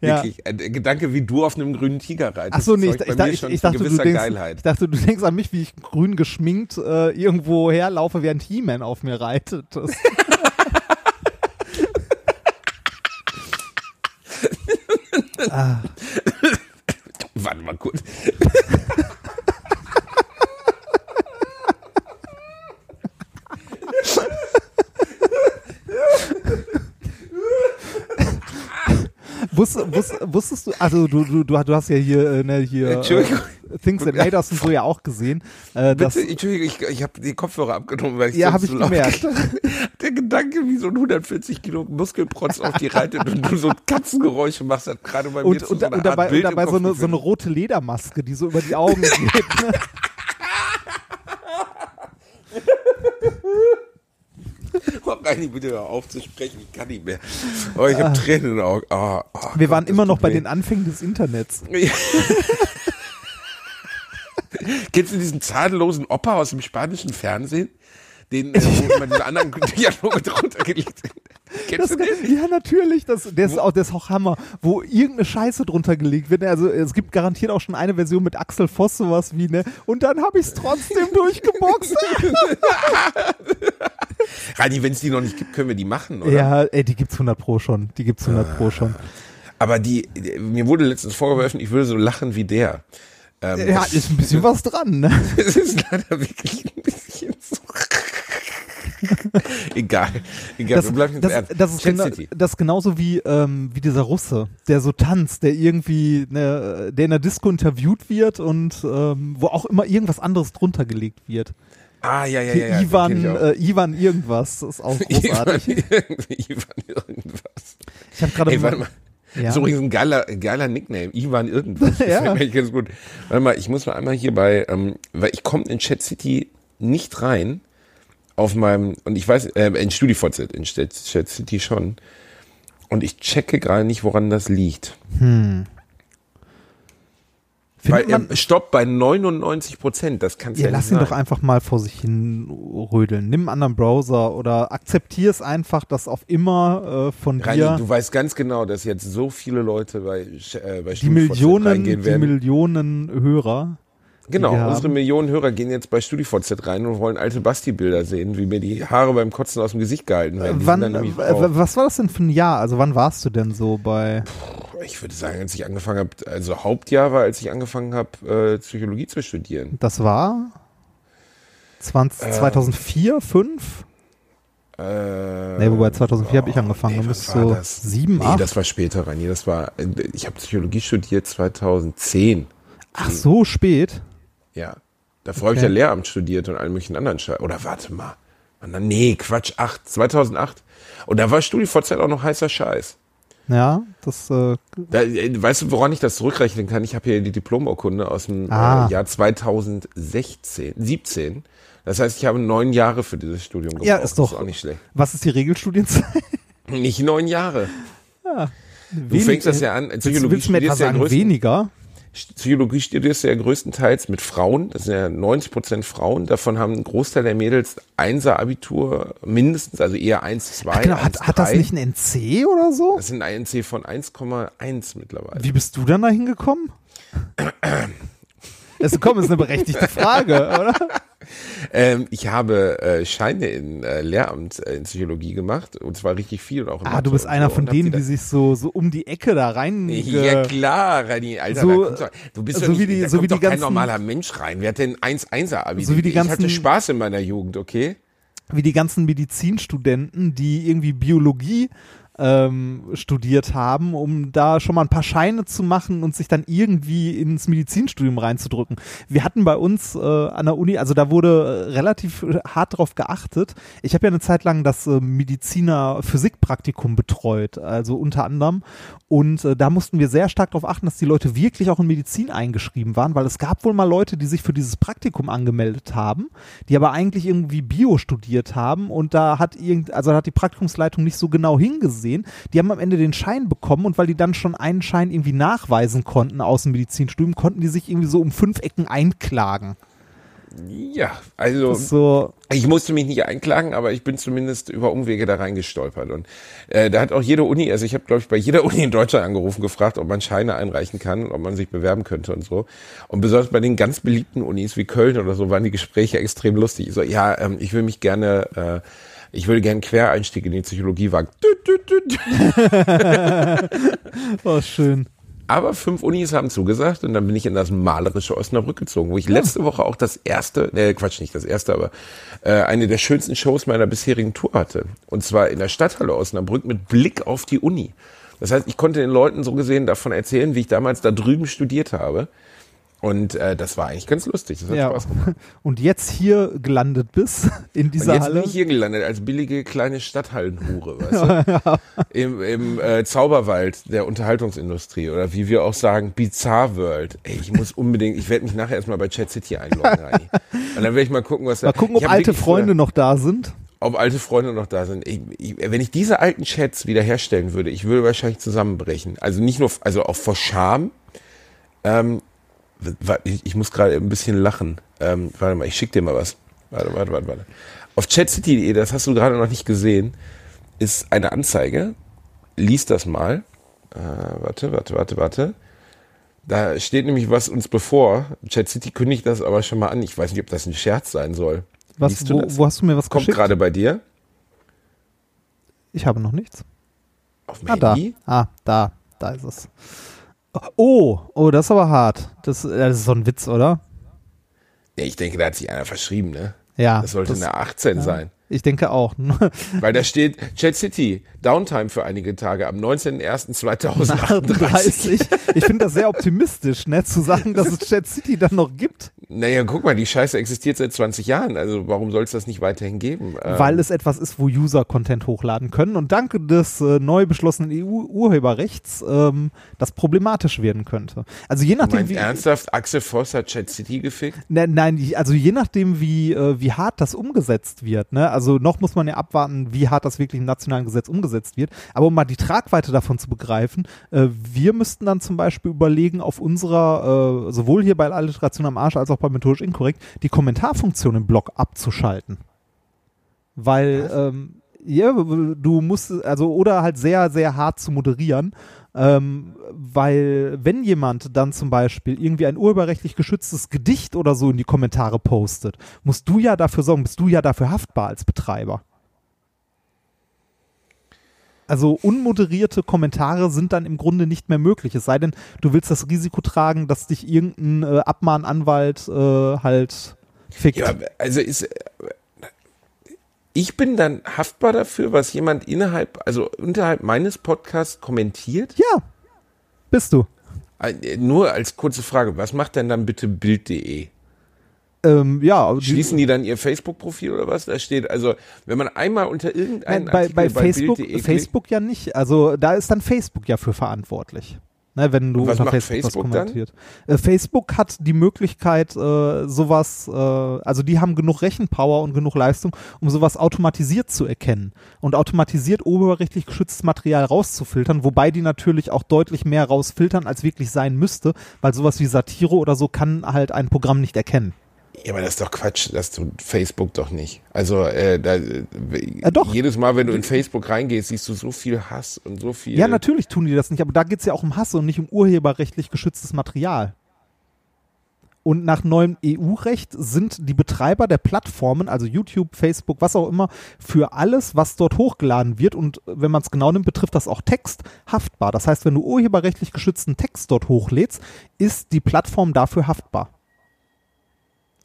ja. Wirklich, äh, der Gedanke, wie du auf einem grünen Tiger reitest. Ach so, nee, ich, ich, ich, ich, dachte, du denkst, Geilheit. ich dachte, du denkst an mich, wie ich grün geschminkt äh, irgendwo herlaufe, während He-Man auf mir reitet. <laughs> Das, Warte mal kurz. wusst, wusst, wusstest du, also du, du, du, hast ja hier, äh, ne, hier Entschuldigung. Things That <laughs> Made Us und so ja auch gesehen. Äh, Bitte, Entschuldigung, ich, ich habe die Kopfhörer abgenommen, weil ich Ja, sonst hab ich laut gemerkt. <laughs> Der Gedanke, wie so ein 140 Kilo Muskelprotz auf die reitet und du so Katzengeräusche machst, hat gerade bei mir und, zu und, so einer und dabei, und dabei so eine, so eine rote Ledermaske, die so über die Augen geht. Ne? <laughs> Oh, Reini, bitte hör auf zu sprechen, ich kann nicht mehr. Oh, ich habe Tränen in den Augen. Oh, oh Ah. Wir Gott, waren immer noch bei den Anfängen des Internets. <laughs> Kennst du diesen zahnlosen Opa aus dem spanischen Fernsehen? Den, äh, wo immer diese anderen <laughs> Dialoge drunter gelegt sind. Kennst Das, du den? ja, natürlich. Das, der, ist auch, der ist auch Hammer. Wo irgendeine Scheiße drunter gelegt wird. Also es gibt garantiert auch schon eine Version mit Axel Voss, sowas wie, ne? Und dann habe ich es trotzdem <laughs> durchgeboxt. Rani, wenn es die noch nicht gibt, können wir die machen, oder? ja, ey, die gibt's 100 Pro schon. Die gibt's 100 Pro schon. Aber die, die- mir wurde letztens vorgeworfen, ich würde so lachen wie der. Ähm, Ja, ist ein bisschen was dran, ne? <laughs> Es ist leider wirklich ein bisschen so. <laughs> egal, egal, Das, wir das, ernst. das, ist Chat gena City. das genauso wie, ähm, wie dieser Russe, der so tanzt, der irgendwie, ne, der in der Disco interviewt wird und ähm, wo auch immer irgendwas anderes drunter gelegt wird. Ah, ja, ja, ja. ja, Ivan, äh, Ivan irgendwas, das ist auch <laughs> großartig. Ivan, irgendwie- Ivan irgendwas. Ich habe gerade mal. Ja. Das ist übrigens ein geiler, geiler Nickname. Ivan irgendwas. <laughs> Das Ja. eigentlich ganz gut. Warte mal, ich muss mal einmal hier bei, ähm, weil ich komme in Chat City nicht rein auf meinem, und ich weiß, äh, in StudiVZ, in Chat, City schon. Und ich checke gerade nicht, woran das liegt. Weil, Findet man, ähm, Stopp bei 99 Prozent, das kann's ja, ja, lass ihn sein. doch einfach mal vor sich hin rödeln. Nimm einen anderen Browser oder akzeptier es einfach, dass auf immer äh, von Rani, dir du weißt ganz genau, dass jetzt so viele Leute bei, äh, bei die Millionen, reingehen die. Millionen Hörer. Genau, unsere. Millionen Hörer gehen jetzt bei StudiVZ rein und wollen alte Basti-Bilder sehen, wie mir die Haare beim Kotzen aus dem Gesicht gehalten werden. Die Wann, äh, was war das denn für ein Jahr? Also wann warst du denn so bei? ich würde sagen, als ich angefangen habe, also Hauptjahr war, als ich angefangen habe, äh, Psychologie zu studieren. Das war 20, 2004, 5? Äh, Nee, wobei 2004 habe ich angefangen. nee, du bist so das? 7, Nee, 8. das war später, Rani. Das war, ich habe Psychologie studiert 2010. Ach, so spät. Ja. Davor habe ich Okay. ja Lehramt studiert und allen möglichen anderen Scheiß. Oder warte mal. Dann? Nee, Quatsch, 8, 2008. Und da war StudiVZ auch noch heißer Scheiß. Ja, das äh, Da, äh, weißt du, woran ich das zurückrechnen kann? Ich habe hier die Diplomurkunde aus dem Ah. äh, Jahr 2016, 17. Das heißt, ich habe neun Jahre für dieses Studium gebraucht. Ja, ist doch- Das auch nicht schlecht. was ist die Regelstudienzeit? Nicht neun Jahre. Du fängst das ja an. Willst, Psychologie willst etwa studierst ja größten- weniger? Psychologie studierst du ja größtenteils mit Frauen. Das sind ja 90 Prozent Frauen. Davon haben ein Großteil der Mädels Einser-Abitur mindestens, also eher 1, 2, Ach, genau, hat, 1, hat das 3. nicht ein NC oder so? Das sind ein NC von 1,1 mittlerweile. Wie bist du dann da hingekommen? Das <clears throat> komm, ist eine berechtigte Frage, oder? Ähm, ich habe äh, Scheine in äh, Lehramt äh, in Psychologie gemacht und zwar richtig viel und auch in Ah, Mathe du bist einer so von denen, die sich so, so um die Ecke da rein. Ja ge- klar, Rani, Alter, So- kommst du, bist so doch nicht, wie die- da so wie die doch kein ganzen- normaler Mensch rein. Wer hat denn 1-1er Abi? So wie die ich hatte ganzen- Spaß in meiner Jugend, okay? wie die ganzen Medizinstudenten, die irgendwie Biologie ähm, studiert haben, um da schon mal ein paar Scheine zu machen und sich dann irgendwie ins Medizinstudium reinzudrücken. Wir hatten bei uns äh, an der Uni, also da wurde äh, relativ hart drauf geachtet. Ich habe ja eine Zeit lang das äh, Mediziner Physikpraktikum betreut, also unter anderem. Und äh, da mussten wir sehr stark darauf achten, dass die Leute wirklich auch in Medizin eingeschrieben waren, weil es gab wohl mal Leute, die sich für dieses Praktikum angemeldet haben, die aber eigentlich irgendwie Bio studiert haben und da hat irgend, also da hat die Praktikumsleitung nicht so genau hingesehen. Die haben am Ende den Schein bekommen und weil die dann schon einen Schein irgendwie nachweisen konnten aus dem Medizinstudium, konnten die sich irgendwie so um fünf Ecken einklagen. Ja, also so, ich musste mich nicht einklagen, aber ich bin zumindest über Umwege da reingestolpert. Und äh, da hat auch jede Uni, also ich habe, glaube ich, bei jeder <laughs> Uni in Deutschland angerufen, gefragt, ob man Scheine einreichen kann, ob man sich bewerben könnte und so. Und besonders bei den ganz beliebten Unis wie Köln oder so waren die Gespräche extrem lustig. Ich so, ja, ähm, ich will mich gerne, äh, ich würde gerne Quereinstieg in die Psychologie wagen. Düt, düt, düt. oh, schön. Aber fünf Unis haben zugesagt und dann bin ich in das malerische Osnabrück gezogen, wo ich letzte Woche auch das erste, äh, Quatsch, nicht das erste, aber äh, eine der schönsten Shows meiner bisherigen Tour hatte. Und zwar in der Stadthalle Osnabrück mit Blick auf die Uni. Das heißt, ich konnte den Leuten so gesehen davon erzählen, wie ich damals da drüben studiert habe. Und äh, das war eigentlich ganz lustig. Das hat Ja. Spaß gemacht. <laughs> Und jetzt hier gelandet bist <laughs> in Und dieser jetzt Halle. bin ich hier gelandet als billige kleine Stadthallenhure, weißt du? <laughs> Im, im äh, Zauberwald der Unterhaltungsindustrie oder wie wir auch sagen, Bizarre World. Ey, ich muss unbedingt, ich werde mich nachher erstmal bei Chat City einloggen, Reini. Und dann werde ich mal gucken, was da. Mal gucken, ob alte Freunde früher- noch da sind. ob alte Freunde noch da sind. Ich, ich, wenn ich diese alten Chats wiederherstellen würde, ich würde wahrscheinlich zusammenbrechen. Also nicht nur, also auch vor Scham. Ähm, ich, muss gerade ein bisschen lachen. Ähm, warte mal, ich schick dir mal was. Warte, warte, warte, warte. Auf chatcity.de, das hast du gerade noch nicht gesehen, ist eine Anzeige. Lies das mal. Äh, warte, warte, warte, warte. Da steht nämlich was uns bevor. ChatCity kündigt das aber schon mal an. Ich weiß nicht, ob das ein Scherz sein soll. Was, wo, wo hast du mir was Kommt geschickt? gerade bei dir Ich habe noch nichts. auf dem Ah, da. Handy. Ah, da. Da ist es. Oh, oh, das ist aber hart. Das, das ist so ein Witz, oder? Nee, ich denke, da hat sich einer verschrieben, ne? Ja. Das sollte eine 18 sein. Ich denke auch. <laughs> Weil da steht Chat City, Downtime für einige Tage am 19.01.2038. 38. Ich finde das sehr optimistisch, ne, zu sagen, dass <laughs> es Chat City dann noch gibt. Naja, guck mal, die Scheiße existiert seit 20 Jahren. Also warum soll es das nicht weiterhin geben? Ähm, Weil es etwas ist, wo User Content hochladen können und dank des äh, neu beschlossenen EU-Urheberrechts ähm, das problematisch werden könnte. Also je nachdem, wie. ernsthaft, Axel Voss hat Chat City gefickt? Ne, nein, also je nachdem, wie, äh, wie hart das umgesetzt wird. Ne? Also noch muss man ja abwarten, wie hart das wirklich im nationalen Gesetz umgesetzt wird. Aber um mal die Tragweite davon zu begreifen, äh, wir müssten dann zum Beispiel überlegen, auf unserer, äh, sowohl hier bei Alliteration am Arsch als auch bei Methodisch Inkorrekt, die Kommentarfunktion im Blog abzuschalten. Weil, ähm, ja, du musst, also, oder halt sehr, sehr hart zu moderieren. Ähm, weil wenn jemand dann zum Beispiel irgendwie ein urheberrechtlich geschütztes Gedicht oder so in die Kommentare postet, musst du ja dafür sorgen, bist du ja dafür haftbar als Betreiber. Also unmoderierte Kommentare sind dann im Grunde nicht mehr möglich. Es sei denn, du willst das Risiko tragen, dass dich irgendein äh, Abmahnanwalt äh, halt fickt. Ja, also ist. Ich bin dann haftbar dafür, was jemand innerhalb, also unterhalb meines Podcasts kommentiert? ja, bist du. Nur als kurze Frage, was macht denn dann bitte Bild.de? Ähm, ja, Schließen die dann ihr Facebook-Profil oder was? Da steht, also, wenn man einmal unter irgendeinen Nein, bei, bei Facebook, klickt, Facebook ja nicht. Also da ist dann Facebook ja für verantwortlich. Ne, wenn du Und was unter macht Facebook, Facebook was dann? kommentiert. Äh, Facebook hat die Möglichkeit, äh, sowas, äh, also die haben genug Rechenpower und genug Leistung, um sowas automatisiert zu erkennen und automatisiert urheberrechtlich geschütztes Material rauszufiltern, wobei die natürlich auch deutlich mehr rausfiltern, als wirklich sein müsste, weil sowas wie Satire oder so kann halt ein Programm nicht erkennen. Ja, aber das ist doch Quatsch, das tut Facebook doch nicht. Also äh, da, äh, doch. jedes Mal, wenn du in Facebook reingehst, siehst du so viel Hass und so viel. Ja, natürlich tun die das nicht, aber da geht es ja auch um Hass und nicht um urheberrechtlich geschütztes Material. Und nach neuem EU-Recht sind die Betreiber der Plattformen, also YouTube, Facebook, was auch immer, für alles, was dort hochgeladen wird und wenn man es genau nimmt, betrifft das auch Text, haftbar. Das heißt, wenn du urheberrechtlich geschützten Text dort hochlädst, ist die Plattform dafür haftbar.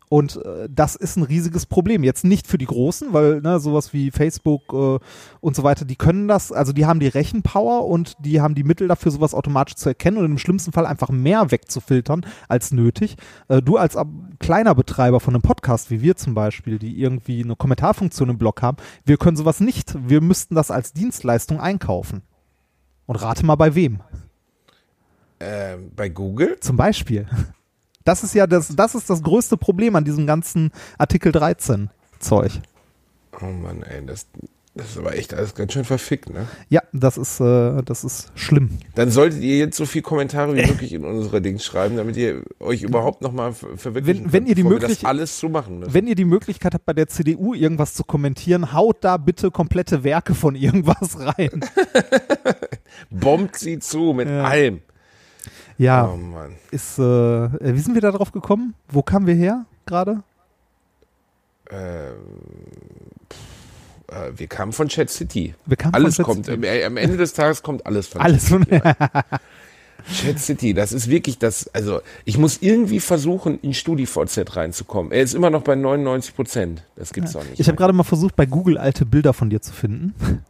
Und äh, das ist ein riesiges Problem. Jetzt nicht für die Großen, weil ne, sowas wie Facebook äh, und so weiter, die können das, also die haben die Rechenpower und die haben die Mittel dafür, sowas automatisch zu erkennen und im schlimmsten Fall einfach mehr wegzufiltern als nötig. Äh, du als kleiner Betreiber von einem Podcast, wie wir zum Beispiel, die irgendwie eine Kommentarfunktion im Blog haben, wir können sowas nicht. Wir müssten das als Dienstleistung einkaufen. Und rate mal bei wem? äh, bei Google? Zum Beispiel. Das ist ja das, das ist das größte Problem an diesem ganzen Artikel 13 Zeug. Oh Mann, ey, das, das ist aber echt alles ganz schön verfickt, ne? Ja, das ist, äh, das ist schlimm. Dann solltet ihr jetzt so viel Kommentare wie möglich in unsere Dings schreiben, damit ihr euch überhaupt nochmal ver verwirklichen Wenn- wenn ihr die möglich- das alles so machen müssen. Wenn ihr die Möglichkeit habt, bei der CDU irgendwas zu kommentieren, haut da bitte komplette Werke von irgendwas rein. <laughs> Bombt sie zu mit Ja. allem. Ja, Oh Mann. ist, äh, äh, wie sind wir da drauf gekommen? Wo kamen wir her gerade? Ähm, äh, wir kamen von Chat City. Wir kamen Alles von kommt, Chat äh, am Ende des Tages kommt alles von Alles von, Chat City, das ist wirklich das, also ich muss irgendwie versuchen, in StudiVZ reinzukommen. Er ist immer noch bei 99 Prozent. Das gibt's doch nicht. Ich habe gerade mal versucht, bei Google alte Bilder von dir zu finden.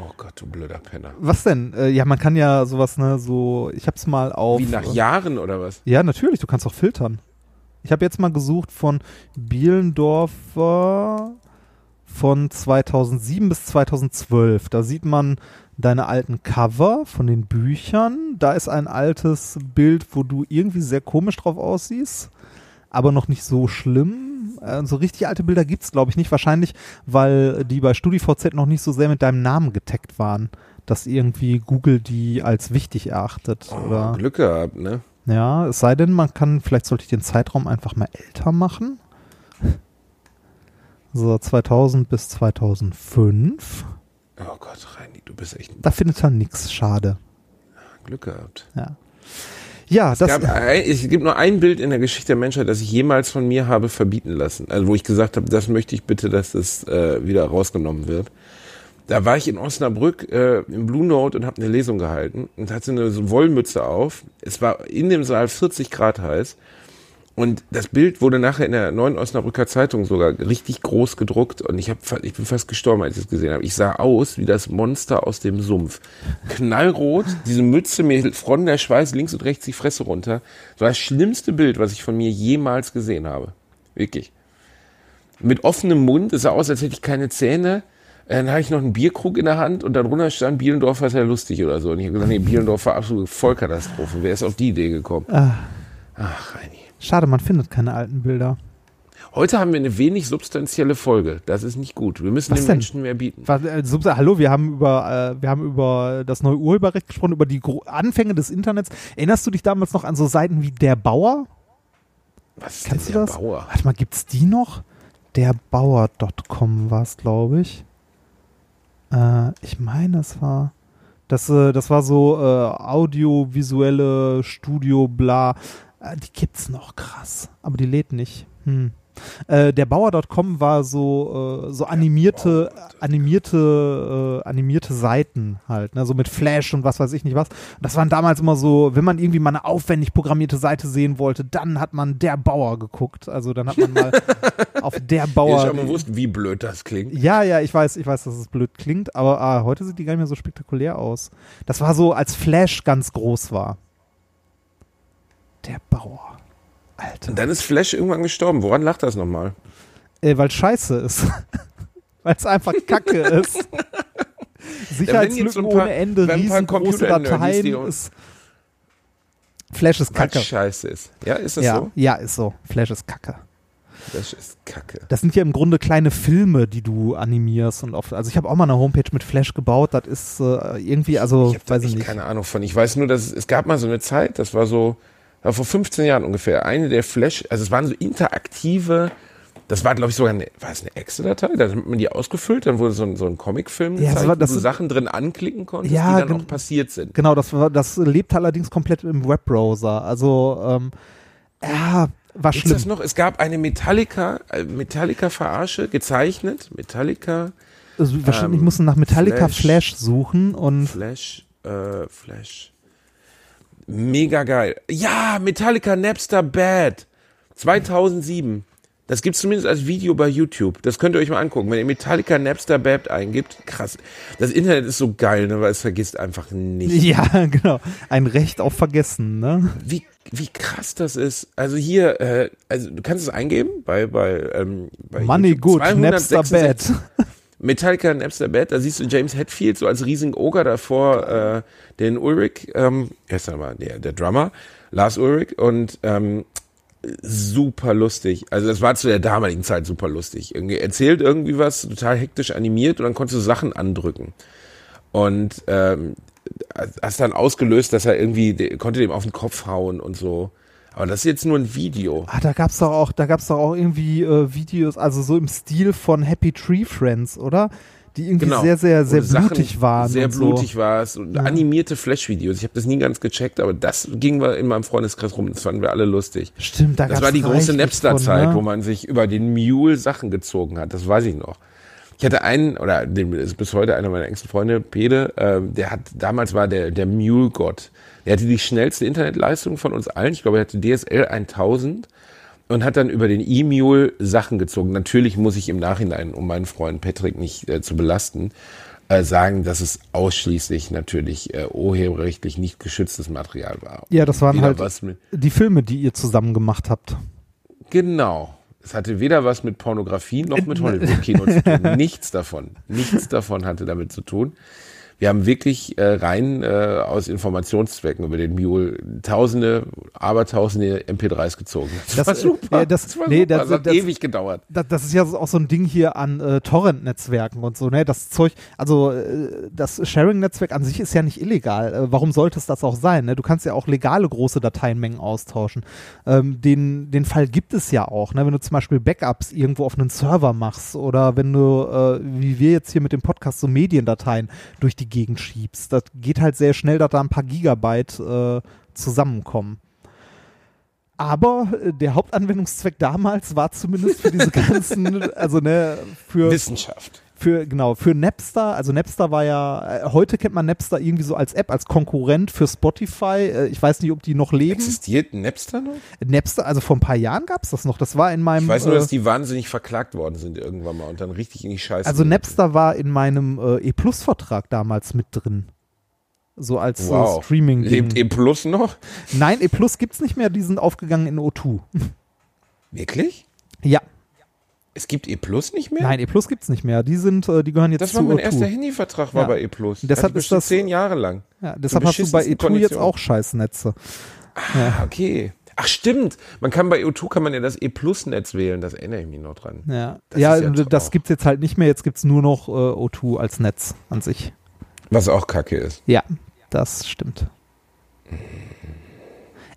Oh Gott, du blöder Penner. Was denn? Äh, ja, man kann ja sowas, ne, so, ich hab's mal auf. Wie nach Jahren oder was? Ja, natürlich, du kannst auch filtern. Ich habe jetzt mal gesucht von Bielendorfer von 2007 bis 2012. Da sieht man deine alten Cover von den Büchern. Da ist ein altes Bild, wo du irgendwie sehr komisch drauf aussiehst, aber noch nicht so schlimm. Äh, so richtig alte Bilder gibt's, glaube ich, nicht. Wahrscheinlich, weil die bei StudiVZ noch nicht so sehr mit deinem Namen getaggt waren, dass irgendwie Google die als wichtig erachtet. Oh, oder Glück gehabt, ne? ja, es sei denn, man kann, vielleicht sollte ich den Zeitraum einfach mal älter machen. So, 2000 bis 2005. Oh Gott, Reini, du bist echt Da findet er nichts, schade. Glück gehabt. Ja, ja Es, das, gab ein, es gibt nur ein Bild in der Geschichte der Menschheit, das ich jemals von mir habe verbieten lassen. Also wo ich gesagt habe, das möchte ich bitte, dass das äh, wieder rausgenommen wird. Da war ich in Osnabrück äh, im Blue Note und habe eine Lesung gehalten und hatte eine so Wollmütze auf. Es war in dem Saal 40 Grad heiß Und das Bild wurde nachher in der neuen Osnabrücker Zeitung sogar richtig groß gedruckt und ich, hab, ich bin fast gestorben, als ich es gesehen habe. Ich sah aus wie das Monster aus dem Sumpf. Knallrot, diese Mütze, mir fronnen der Schweiß links und rechts die Fresse runter. Das war das schlimmste Bild, was ich von mir jemals gesehen habe. Wirklich. Mit offenem Mund, es sah aus, als hätte ich keine Zähne. Dann hatte ich noch einen Bierkrug in der Hand und darunter stand Bielendorfer ist ja lustig oder so. Und ich habe gesagt, nee, Bielendorf war absolute Vollkatastrophe. Wer ist auf die Idee gekommen? Ah, Ach, Reini. Schade, man findet keine alten Bilder. Heute haben wir eine wenig substanzielle Folge. Das ist nicht gut. Wir müssen Was den denn? Menschen mehr bieten. Was, äh, Hallo, wir haben über äh, wir haben über das neue Urheberrecht gesprochen, über die Gro Anfänge des Internets. Erinnerst du dich damals noch an so Seiten wie der Bauer? Was ist Kennst denn du der das? Bauer? Warte mal, gibt's die noch? Derbauer.com war es, glaube ich. Äh, ich meine, es war das äh, das war so äh, audiovisuelle Studio bla. Äh, die gibt's noch krass, aber die lädt nicht. Hm. Äh, der Bauer.com war so äh, so animierte animierte äh, animierte Seiten halt, ne, so mit Flash und was weiß ich nicht was. Und das waren damals immer so, wenn man irgendwie mal eine aufwendig programmierte Seite sehen wollte, dann hat man der Bauer geguckt. Also dann hat man mal <laughs> auf der Bauer ist schon bewusst, wie blöd das klingt. ja, ja, ich weiß, ich weiß, dass es blöd klingt, aber ah, heute sieht die gar nicht mehr so spektakulär aus. Das war so, als Flash ganz groß war. Der Bauer. Alter. Und dann ist Flash irgendwann gestorben. Woran lacht das nochmal? Äh, weil scheiße ist. <laughs> weil es einfach Kacke ist. <laughs> Sicherheitslücken paar- ohne Ende, riesengroße Dateien ist. Flash ist Kacke. Kacke. scheiße ist. Ja, ist das Ja, so? ja, ist so. Flash ist Kacke. Das ist Kacke. Das sind ja im Grunde kleine Filme, die du animierst und oft. Also ich habe auch mal eine Homepage mit Flash gebaut. Das ist äh, irgendwie, also Ich habe ich nicht. keine Ahnung von. Ich weiß nur, dass es, es gab mal so eine Zeit, das war so, war vor 15 Jahren ungefähr, eine der Flash, also es waren so interaktive, das war glaube ich sogar eine, war es eine Excel-Datei? Da hat man die ausgefüllt, dann wurde so ein, so ein Comicfilm Ja, das gezeigt, war- das wo du ist- Sachen drin anklicken konntest, Ja, die dann auch passiert sind. Genau, das, war, das lebt allerdings komplett im Webbrowser. Also, ähm, ja, war Gibt's das schlimm. noch? Es gab eine Metallica, äh, Metallica-Verarsche, gezeichnet, Metallica, Also, wahrscheinlich ähm, mussten nach Metallica Flash. Flash, suchen und Flash, äh, Flash. Mega geil. Ja, Metallica Napster Bad. 2007. Das gibt's zumindest als Video bei YouTube. Das könnt ihr euch mal angucken. Wenn ihr Metallica Napster Bad eingibt, krass. Das Internet ist so geil, ne, weil es vergisst einfach nicht. <laughs> ja, genau. Ein Recht auf Vergessen, ne? Wie, wie krass das ist. Also hier, äh, also du kannst es eingeben bei, bei, ähm, bei Money YouTube. good, Napster 266 bad. <laughs> Metallica Napster Bad, da siehst du James Hetfield so als riesigen Oger davor, äh, den Ulrich, ähm, wer ist der der, Drummer, Lars Ulrich und ähm, super lustig. Also das war zu der damaligen Zeit super lustig. Irgendwie erzählt irgendwie was, total hektisch animiert und dann konntest du Sachen andrücken. Und ähm, hast dann ausgelöst, dass er irgendwie, konnte dem auf den Kopf hauen und so. Aber das ist jetzt nur ein Video. Ah, da gab's doch auch, da gab's doch auch irgendwie äh, Videos, also so im Stil von Happy Tree Friends, oder? Die irgendwie Genau. sehr, sehr, sehr Sachen blutig waren. Sehr blutig so. war es. Und Ja. animierte Flash-Videos. Ich habe das nie ganz gecheckt, aber das ging wir in meinem Freundeskreis rum. Das fanden wir alle lustig. Stimmt, da Das war die große Napster-Zeit, von, wo ne? man sich über den Mule Sachen gezogen hat. Das weiß ich noch. Ich hatte einen, oder dem ist bis heute einer meiner engsten Freunde, Pede, ähm, der hat, damals war der, der Mule-Gott. Der hatte die schnellste Internetleistung von uns allen. Ich glaube, er hatte DSL 1000 und hat dann über den E-Mule Sachen gezogen. Natürlich muss ich im Nachhinein, um meinen Freund Patrick nicht äh, zu belasten, äh, sagen, dass es ausschließlich natürlich äh, urheberrechtlich nicht geschütztes Material war. Ja, das waren Weder halt die Filme, die ihr zusammen gemacht habt. Genau. Es hatte weder was mit Pornografie noch mit <laughs> Hollywood-Kino zu tun. Nichts davon. Nichts davon hatte damit zu tun. Wir haben wirklich äh, rein äh, aus Informationszwecken über den Mule tausende, abertausende MP3s gezogen. Das, Das, war äh, super. ja, das- das war nee, super. das- Das, hat das- ewig gedauert. das, ist ja auch so ein Ding hier an äh, Torrent-Netzwerken und so, ne? Das Zeug, also äh, das Sharing-Netzwerk an sich ist ja nicht illegal. Äh, warum sollte es das auch sein? Ne? Du kannst ja auch legale große Dateienmengen austauschen. Ähm, den, den Fall gibt es ja auch, ne? Wenn du zum Beispiel Backups irgendwo auf einen Server machst oder wenn du, äh, wie wir jetzt hier mit dem Podcast, so Mediendateien durch die Gegend schiebst. Das geht halt sehr schnell, dass da ein paar Gigabyte äh, zusammenkommen. Aber äh, der Hauptanwendungszweck damals war zumindest für diese <laughs> ganzen, also ne, für, Wissenschaft. Für genau für Napster, also Napster war ja äh, heute kennt man Napster irgendwie so als App als Konkurrent für Spotify. Äh, ich weiß nicht, ob die noch leben. Existiert Napster noch? Napster, also vor ein paar Jahren gab es das noch. Das war in meinem Ich weiß nur, äh, dass die wahnsinnig verklagt worden sind irgendwann mal und dann richtig in die Scheiße. also Napster war in meinem äh, E Plus Vertrag damals mit drin. So als äh, Wow. Streaming. Lebt E Plus noch? Nein, E Plus gibt's nicht mehr, die sind aufgegangen in O2. Wirklich? ja, Es gibt E Plus nicht mehr? nein, E Plus gibt's nicht mehr. Die sind, äh, die gehören jetzt Das zu war mein O2. erster Handyvertrag, war Ja. bei E Plus. Und deshalb ist das- zehn Jahre lang. Ja, deshalb hast du bei beschissensten E2 jetzt Konditionen. auch Scheißnetze. Ah, okay. Ach stimmt, man kann bei O2 kann man ja das E Plus Netz wählen, das erinnere ich mich noch dran. Ja, Das ja, ja das auch. gibt's jetzt halt nicht mehr. Jetzt gibt's nur noch äh, O2 als Netz an sich. Was auch kacke ist. Ja, das stimmt.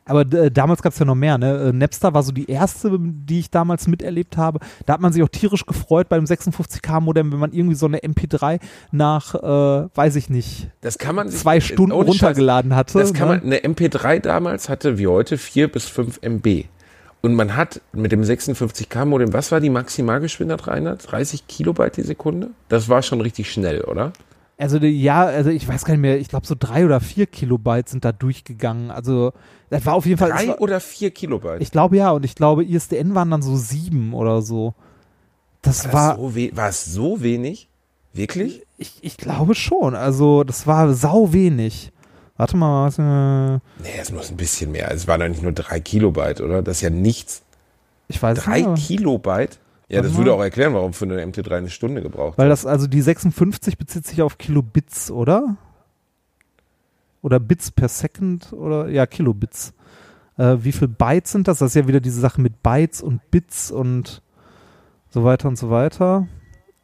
Aber äh, damals gab's ja noch mehr. Ne? Äh, Napster war so die erste, die ich damals miterlebt habe. Da hat man sich auch tierisch gefreut bei dem 56K-Modem, wenn man irgendwie so eine MP3 nach, äh, weiß ich nicht, Das kann man sich zwei Stunden ohne Scheiß, runtergeladen hatte. Das kann ne? man, eine MP3 damals hatte wie heute 4 bis 5 MB. Und man hat mit dem 56K Modem, was war die Maximalgeschwindigkeit, Rainer? 30 Kilobyte die Sekunde? Das war schon richtig schnell, oder? Also ja, also ich weiß gar nicht mehr, ich glaube so drei oder vier Kilobyte sind da durchgegangen. Also das war auf jeden Fall. Drei war, oder 4 Kilobyte? ich glaube ja, und ich glaube ISDN waren dann so sieben oder so. Das war, war, das so war es so wenig? Wirklich? ich, ich glaube schon. Also das war sau wenig. Warte mal, was, äh, Nee, es muss ein bisschen mehr. Es waren doch nicht nur 3 Kilobyte, oder? Das ist ja nichts. ich weiß 3 nicht. aber- Kilobyte? Ja, das würde auch erklären, warum für eine MT3 eine Stunde gebraucht Weil hat. das, also die 56 bezieht sich auf Kilobits, oder? Oder Bits per Second oder ja, Kilobits. Äh, wie viel Bytes sind das? Das ist ja wieder diese Sache mit Bytes und Bits und so weiter und so weiter.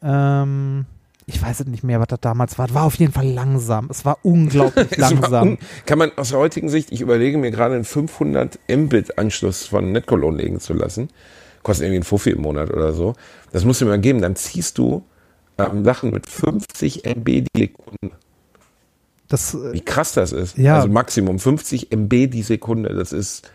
Ähm, ich weiß es nicht mehr, was das damals war. Es war auf jeden Fall langsam. Es war unglaublich <laughs> langsam. un- Kann man aus der heutigen Sicht, ich überlege mir gerade einen 500 Mbit-Anschluss von Netcologne legen zu lassen. Kostet irgendwie ein Fuffi im Monat oder so. Das musst du mir mal geben. Dann ziehst du ähm, Sachen mit 50 MB die Sekunde. Das, äh, Wie krass das ist. Ja. Also Maximum 50 MB die Sekunde. Das ist,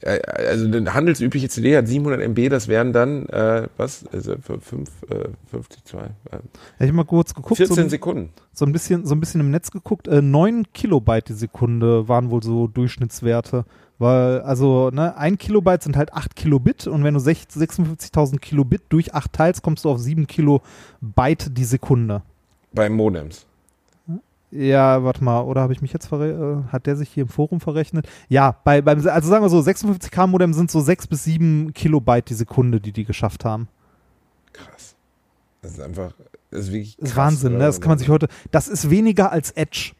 äh, also eine handelsübliche CD hat 700 MB, das wären dann, äh, was? Also für fünf, äh, 50, zwei, äh, ich habe mal kurz geguckt. 14 so, Sekunden. so ein bisschen, so ein bisschen im Netz geguckt. Äh, 9 Kilobyte die Sekunde waren wohl so Durchschnittswerte. Weil, also, ne, ein Kilobyte sind halt 8 Kilobit und wenn du sech- 56.000 Kilobit durch 8 teilst, kommst du auf 7 Kilobyte die Sekunde. Bei Modems. Ja, warte mal, oder habe ich mich jetzt verre äh, hat der sich hier im Forum verrechnet? Ja, bei, beim, also sagen wir so, 56K Modem sind so 6 bis 7 Kilobyte die Sekunde, die die geschafft haben. Krass. Das ist einfach, das ist wirklich Das ist krass, Wahnsinn, ne? Das kann man sich heute, das ist weniger als Edge.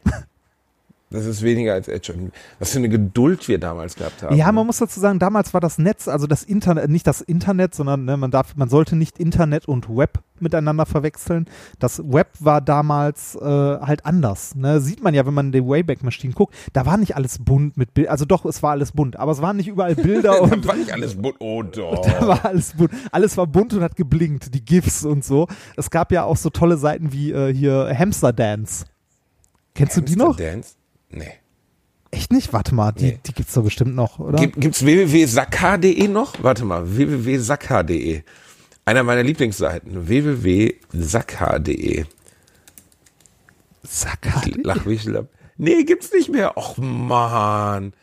Das ist weniger als Edge. Was für eine Geduld wir damals gehabt haben. Ja, ne? man muss dazu sagen, damals war das Netz, also das Internet, nicht das Internet, sondern ne, man darf, man sollte nicht Internet und Web miteinander verwechseln. Das Web war damals äh, halt anders. Ne? Sieht man ja, wenn man in die Wayback Machine guckt, da war nicht alles bunt mit Bild, also doch, es war alles bunt, aber es waren nicht überall Bilder <laughs> und da war nicht alles bunt. Oh doch. <laughs> da war alles bunt. Alles war bunt und hat geblinkt, die GIFs und so. Es gab ja auch so tolle Seiten wie äh, hier Hamster Dance. Kennst du die noch? Dance? Nee. Echt nicht? Warte mal, die, Nee. die gibt's doch bestimmt noch, oder? Gibt, gibt's www.sakka.de noch? Warte mal, www.sakka.de. Einer meiner Lieblingsseiten. www.sakka.de. Sacker. Lach wie schlapp. Nee, gibt's nicht mehr. Och man.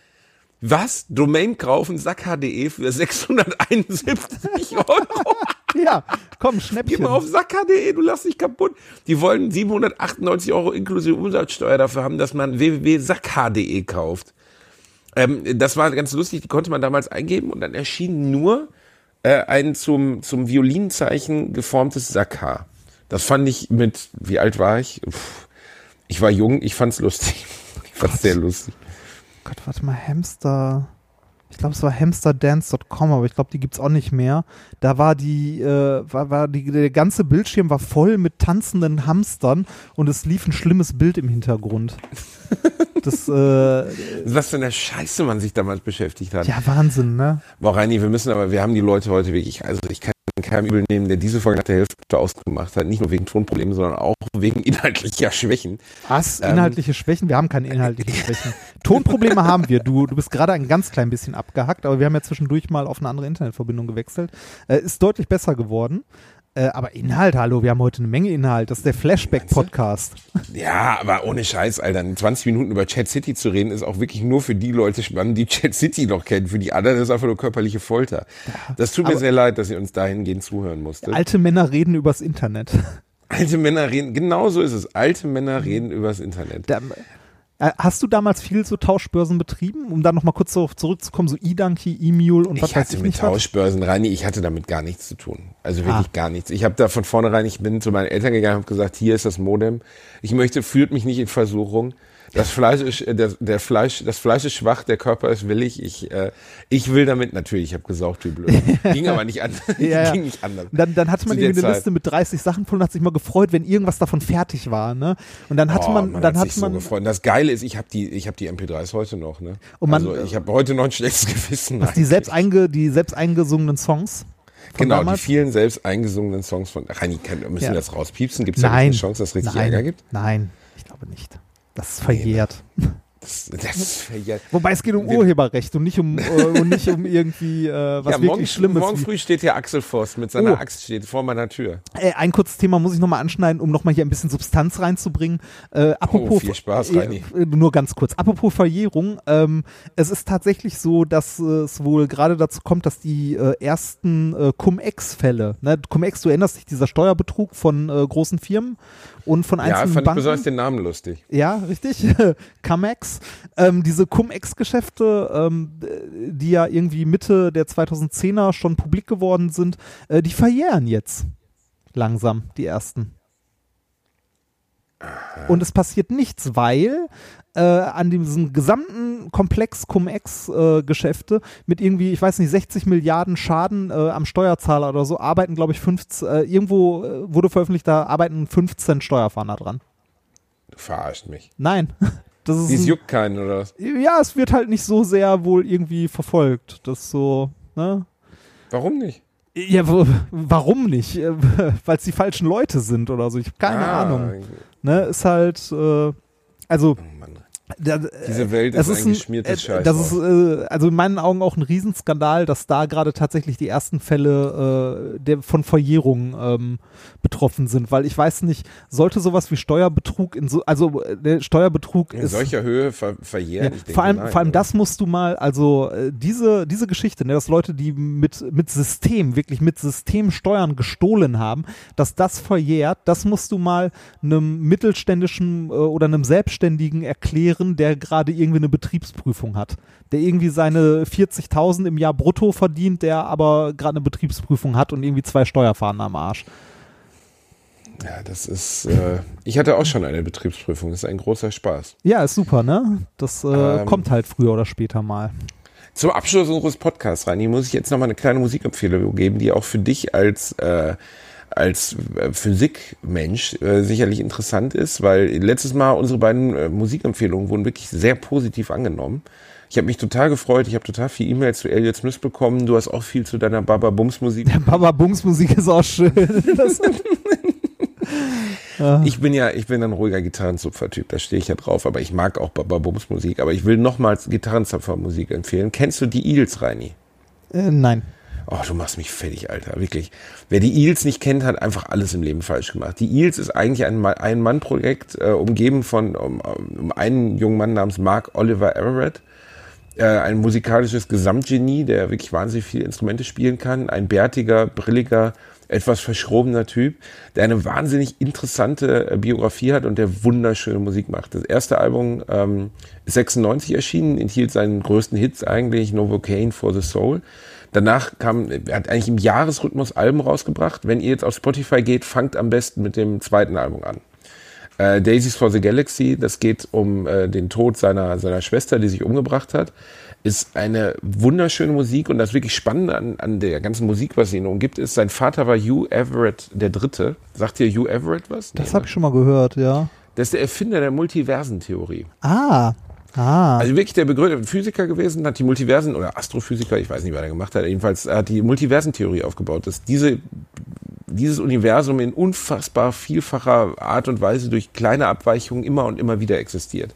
Was? Domain kaufen sakka.de für 671 Euro? <laughs> Ja, komm, Geh Schnäppchen. mal auf sakka.de, du lass dich kaputt. Die wollen 798 Euro inklusive Umsatzsteuer dafür haben, dass man www.sakka.de kauft. Ähm, das war ganz lustig, die konnte man damals eingeben und dann erschien nur äh, ein zum, zum Violinzeichen geformtes Sakka. Das fand ich mit, wie alt war ich? Pff, ich war jung, ich fand's lustig. <laughs> Ich fand's sehr lustig. Gott, warte mal, Hamster. Ich glaube, es war hamsterdance.com, aber ich glaube, die gibt's auch nicht mehr. Da war die, äh, war, war die, der ganze Bildschirm war voll mit tanzenden Hamstern und es lief ein schlimmes Bild im Hintergrund. Das, äh, <laughs> Was für eine Scheiße man sich damals beschäftigt hat. ja, Wahnsinn, ne? Boah, Reini, wir müssen aber, wir haben die Leute heute wirklich, also ich kann keinem übel nehmen, der diese Folge nach der Hälfte ausgemacht hat. Nicht nur wegen Tonproblemen, sondern auch wegen <laughs> inhaltlicher Schwächen. Was? Ähm. Inhaltliche Schwächen? Wir haben keine inhaltlichen <laughs> Schwächen. Tonprobleme haben wir. Du, du bist gerade ein ganz klein bisschen abgehackt, aber wir haben ja zwischendurch mal auf eine andere Internetverbindung gewechselt. Äh, ist deutlich besser geworden. Äh, aber Inhalt, hallo, wir haben heute eine Menge Inhalt. Das ist der Flashback-Podcast. Ja, aber ohne Scheiß, Alter. In 20 Minuten über Chat City zu reden, ist auch wirklich nur für die Leute spannend, die Chat City noch kennen. Für die anderen ist es einfach nur körperliche Folter. Das tut mir Aber- sehr leid, dass ihr uns dahingehend zuhören musstet. Alte Männer reden übers Internet. Alte Männer reden, genau so ist es. Alte Männer reden übers Internet. Da, hast du damals viel so Tauschbörsen betrieben, um da nochmal kurz so zurückzukommen, so E-Donkey, E-Mule und was Ich weiß hatte ich mit nicht was? Tauschbörsen, Rani, ich hatte damit gar nichts zu tun. Also wirklich Ah. gar nichts. Ich habe da von vornherein, ich bin zu meinen Eltern gegangen und habe gesagt, hier ist das Modem. Ich möchte, führt mich nicht in Versuchung. Das Fleisch ist, äh, der, der Fleisch, das Fleisch ist schwach, der Körper ist willig. Ich, äh, ich will damit natürlich, ich habe gesaugt wie blöd. Ging aber nicht anders. <laughs> Ja, ja. Ging nicht anders. Dann, dann hatte man irgendwie eine Zeit. Liste mit 30 Sachen voll und hat sich mal gefreut, wenn irgendwas davon fertig war. Ne? Und dann hatte Oh, man, dann hat sich man, so gefreut. Und das Geile ist, ich habe die, ich habe die MP3s heute noch. Ne? Und man- also ich habe heute noch ein schlechtes Gewissen. die selbst, einge, die selbst eingesungenen Songs. Von Genau, damals. die vielen selbst eingesungenen Songs von kann- müssen Ja. das rauspiepsen? Gibt es nicht eine Chance, dass es richtig Nein. Ärger gibt? Nein, ich glaube nicht. Das ist verjährt. Das, das verjährt. Wobei es geht um Wir- Urheberrecht und nicht um, äh, und nicht um <laughs> irgendwie äh, was ja, wirklich morgen, Schlimmes. morgen früh steht hier Axel Voss mit seiner Oh. Axt steht vor meiner Tür. Äh, ein kurzes Thema muss ich nochmal anschneiden, um nochmal hier ein bisschen Substanz reinzubringen. Äh, apropos, Oh, viel Spaß, Reini. äh, nur ganz kurz. Apropos Verjährung, ähm, es ist tatsächlich so, dass äh, es wohl gerade dazu kommt, dass die ersten Cum-Ex-Fälle, ne? Cum-Ex, du erinnerst dich, dieser Steuerbetrug von großen Firmen und von Ja, einzelnen fand ich Banken. besonders den Namen lustig. Ja, richtig. <laughs> Cum-Ex. Ähm, diese Cum-Ex-Geschäfte, ähm, die ja irgendwie Mitte der 2010er schon publik geworden sind, äh, die verjähren jetzt langsam, die ersten. Und es passiert nichts, weil äh, an diesem gesamten Komplex Cum-Ex-Geschäfte mit irgendwie, ich weiß nicht, 60 Milliarden Schaden äh, am Steuerzahler oder so, arbeiten, glaube ich, 15, äh, irgendwo äh, wurde veröffentlicht, da arbeiten 15 Steuerfahnder dran. Du verarscht mich. Nein. <laughs> Das ist Dies juckt keinen, oder was? ja, es wird halt nicht so sehr wohl irgendwie verfolgt. Das so, ne? Warum nicht? Ja, warum nicht? Äh, <laughs> Weil es die falschen Leute sind oder so. Ich habe keine Ah, Ahnung. Ne, ist halt, äh, also Oh Mann. Da, Diese Welt ist, ist ein geschmiertes äh, Scheiß. das ist äh, also in meinen Augen auch ein Riesenskandal, dass da gerade tatsächlich die ersten Fälle äh, der, von Verjährung ähm, betroffen sind, weil ich weiß nicht, sollte sowas wie Steuerbetrug in so, also äh, der Steuerbetrug in ist solcher Höhe ver verjähren. ja, vor allem, nein, vor allem oder? das musst du mal, also äh, diese, diese Geschichte, ne, dass Leute, die mit, mit System, wirklich mit Systemsteuern gestohlen haben, dass das verjährt, das musst du mal einem mittelständischen äh, oder einem Selbstständigen erklären, der gerade irgendwie eine Betriebsprüfung hat. Der irgendwie seine 40.000 im Jahr brutto verdient, der aber gerade eine Betriebsprüfung hat und irgendwie zwei Steuerfahnen am Arsch. Ja, das ist. Äh, ich hatte auch schon eine Betriebsprüfung. Das ist ein großer Spaß. Ja, ist super, ne? Das äh, Ähm, kommt halt früher oder später mal. Zum Abschluss unseres Podcasts, Rani, muss ich jetzt nochmal eine kleine Musikempfehlung geben, die auch für dich als, äh, als äh, Physikmensch äh, sicherlich interessant ist, weil letztes Mal unsere beiden äh, Musikempfehlungen wurden wirklich sehr positiv angenommen. Ich habe mich total gefreut, ich habe total viel E-Mails zu Elliot Smith bekommen, du hast auch viel zu deiner Baba Bums Musik. Baba Bungs Musik ist auch schön. <laughs> Ich bin ja, ich bin ein ruhiger Gitarrenzupfer-Typ, da stehe ich ja drauf, aber ich mag auch Baba Bums Musik, aber ich will nochmals Gitarrenzupfer-Musik empfehlen. Kennst du die Eels, Reini? äh, nein. Oh, du machst mich fertig, Alter, wirklich. Wer die Eels nicht kennt, hat einfach alles im Leben falsch gemacht. Die Eels ist eigentlich ein Ma- Ein-Mann-Projekt, äh, umgeben von um, um einen jungen Mann namens Mark Oliver Everett. Äh, ein musikalisches Gesamtgenie, der wirklich wahnsinnig viele Instrumente spielen kann. Ein bärtiger, brilliger, etwas verschrobener Typ, der eine wahnsinnig interessante äh, Biografie hat und der wunderschöne Musik macht. Das erste Album ähm, ist 96 erschienen, enthielt seinen größten Hits eigentlich, Novocaine for the Soul. Danach kam, er hat eigentlich im Jahresrhythmus Alben rausgebracht. Wenn ihr jetzt auf Spotify geht, fangt am besten mit dem zweiten Album an. Äh, Daisies for the Galaxy, das geht um äh, den Tod seiner, seiner Schwester, die sich umgebracht hat, ist eine wunderschöne Musik und das wirklich Spannende an, an der ganzen Musik, was ihn umgibt, ist, sein Vater war Hugh Everett der Dritte. Sagt dir Hugh Everett was? Das Nee, habe ich schon mal gehört, ja. Das ist der Erfinder der Multiversentheorie. Ah. Ah. Also wirklich der begründete Physiker gewesen, hat die Multiversen oder Astrophysiker, ich weiß nicht, was er gemacht hat, jedenfalls hat die Multiversentheorie aufgebaut, dass diese, dieses Universum in unfassbar vielfacher Art und Weise durch kleine Abweichungen immer und immer wieder existiert.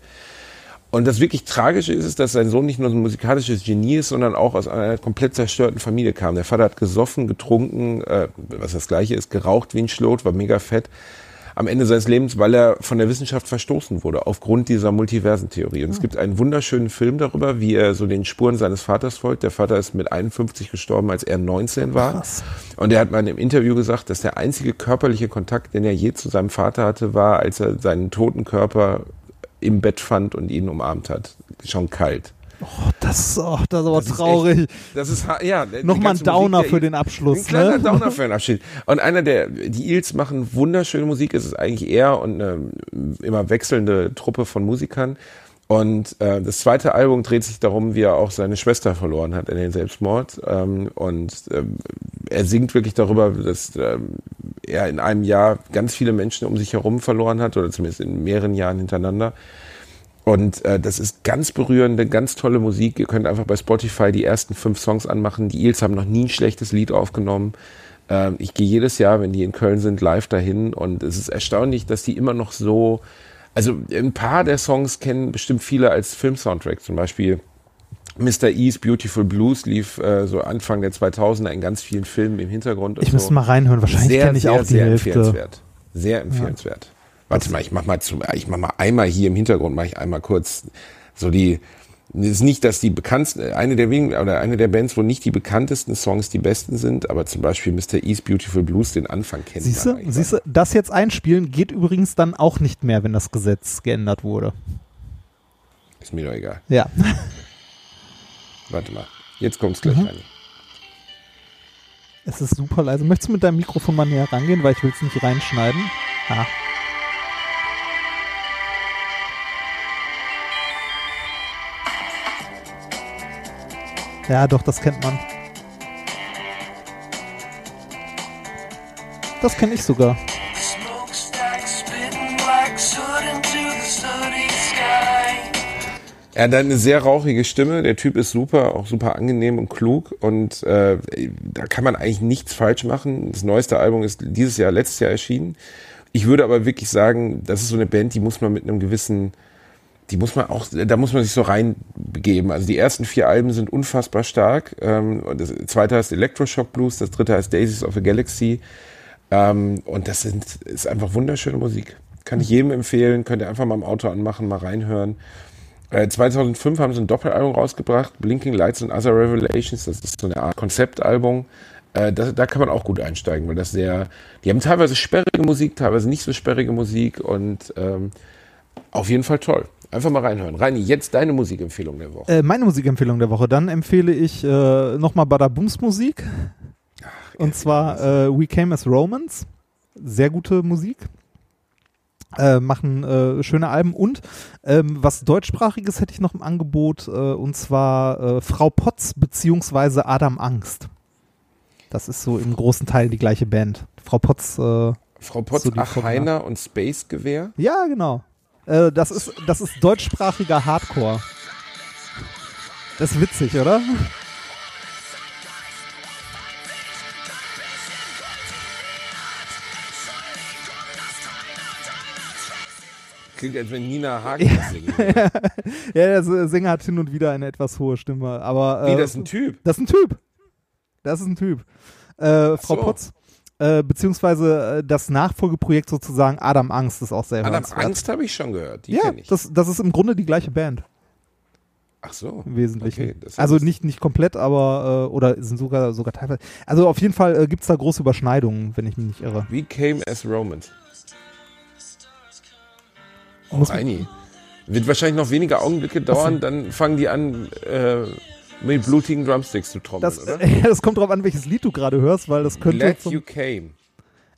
Und das wirklich Tragische ist, ist, dass sein Sohn nicht nur ein musikalisches Genie ist, sondern auch aus einer komplett zerstörten Familie kam. Der Vater hat gesoffen, getrunken, äh, was das gleiche ist, geraucht wie ein Schlot, war mega fett am Ende seines Lebens, weil er von der Wissenschaft verstoßen wurde, aufgrund dieser Multiversentheorie. Und es gibt einen wunderschönen Film darüber, wie er so den Spuren seines Vaters folgt. Der Vater ist mit 51 gestorben, als er 19 war. Krass. Und er hat mal in einem Interview gesagt, dass der einzige körperliche Kontakt, den er je zu seinem Vater hatte, war, als er seinen toten Körper im Bett fand und ihn umarmt hat. Schon kalt. Oh, das, oh, das ist aber das traurig. Ist echt, das ist ja nochmal ein Downer Musik, für den Abschluss. Ein kleiner ne? Downer <laughs> für den Abschied. Und einer der die Eels machen wunderschöne Musik. Es ist eigentlich er und eine immer wechselnde Truppe von Musikern. Und äh, das zweite Album dreht sich darum, wie er auch seine Schwester verloren hat in den Selbstmord. Ähm, und ähm, er singt wirklich darüber, dass ähm, er in einem Jahr ganz viele Menschen um sich herum verloren hat, oder zumindest in mehreren Jahren hintereinander. Und äh, das ist ganz berührende, ganz tolle Musik. Ihr könnt einfach bei Spotify die ersten fünf Songs anmachen. Die Eels haben noch nie ein schlechtes Lied aufgenommen. Ähm, ich gehe jedes Jahr, wenn die in Köln sind, live dahin. Und es ist erstaunlich, dass die immer noch so. Also ein paar der Songs kennen bestimmt viele als Filmsoundtrack. Zum Beispiel Mr. E's Beautiful Blues lief äh, so Anfang der 2000er in ganz vielen Filmen im Hintergrund. Ich muss mal reinhören. Wahrscheinlich kenne ich sehr, auch die sehr Hälfte. Empfehlenswert. Sehr empfehlenswert. Ja. Warte mal, ich mach mal zu, ich mach mal einmal hier im Hintergrund, mache ich einmal kurz so die, es ist nicht, dass die bekanntesten, eine der wenigen, oder eine der Bands, wo nicht die bekanntesten Songs die besten sind, aber zum Beispiel Mr. East Beautiful Blues, den Anfang kennen Siehst du, siehst du, das jetzt einspielen geht übrigens dann auch nicht mehr, wenn das Gesetz geändert wurde. Ist mir doch egal. Ja. <laughs> Warte mal, jetzt kommt's gleich mhm. rein. Es ist super leise. Möchtest du mit deinem Mikrofon mal näher rangehen, weil ich will es nicht reinschneiden? Ah. Ja, doch, das kennt man. Das kenne ich sogar. Er hat eine sehr rauchige Stimme. Der Typ ist super, auch super angenehm und klug. Und äh, da kann man eigentlich nichts falsch machen. Das neueste Album ist dieses Jahr, letztes Jahr erschienen. Ich würde aber wirklich sagen, das ist so eine Band, die muss man mit einem gewissen die muss man auch, da muss man sich so reinbegeben. Also die ersten vier Alben sind unfassbar stark. Ähm, das zweite heißt Electroshock Blues, das dritte heißt Daisies of a Galaxy. Ähm, und das sind, ist einfach wunderschöne Musik. Kann ich jedem empfehlen, könnt ihr einfach mal im Auto anmachen, mal reinhören. 2005 äh, haben sie ein Doppelalbum rausgebracht, Blinking Lights and Other Revelations. Das ist so eine Art Konzeptalbum. Äh, da, da kann man auch gut einsteigen, weil das sehr, die haben teilweise sperrige Musik, teilweise nicht so sperrige Musik und ähm, auf jeden Fall toll. Einfach mal reinhören. Reini, jetzt deine Musikempfehlung der Woche. Äh, meine Musikempfehlung der Woche. Dann empfehle ich äh, nochmal Badabums Musik. Ach, Und zwar äh, We Came as Romans. Sehr gute Musik. Äh, machen äh, schöne Alben und ähm, was deutschsprachiges hätte ich noch im Angebot äh, und zwar äh, Frau Potz beziehungsweise Adam Angst. Das ist so im großen Teil die gleiche Band. Frau Potz. Äh, Frau Potz, so Ach Heiner und Space Gewehr. Ja, genau. Äh, das, ist, das ist deutschsprachiger Hardcore. Das ist witzig, oder? Klingt, als wenn Nina Hagen singen würde. <laughs> ja, der Sänger hat hin und wieder eine etwas hohe Stimme. Aber, äh, Wie, das ist ein Typ? Das ist ein Typ. Das ist ein Typ. Äh, Frau so. Potz, äh, beziehungsweise äh, das Nachfolgeprojekt sozusagen Adam Angst ist auch sehr Adam Angst habe ich schon gehört. Die ja, das, das ist im Grunde die gleiche Band. Ach so. Im Wesentlichen. Okay, also nicht, nicht komplett, aber, äh, oder sind sogar, sogar teilweise. Also auf jeden Fall äh, gibt es da große Überschneidungen, wenn ich mich nicht irre. We came as Romans. Oh, Reini. Wird wahrscheinlich noch wenige Augenblicke dauern, dann fangen die an, äh, mit blutigen Drumsticks zu trommeln, das, oder? <laughs> das kommt drauf an, welches Lied du gerade hörst, weil das könnte. Glad You Came.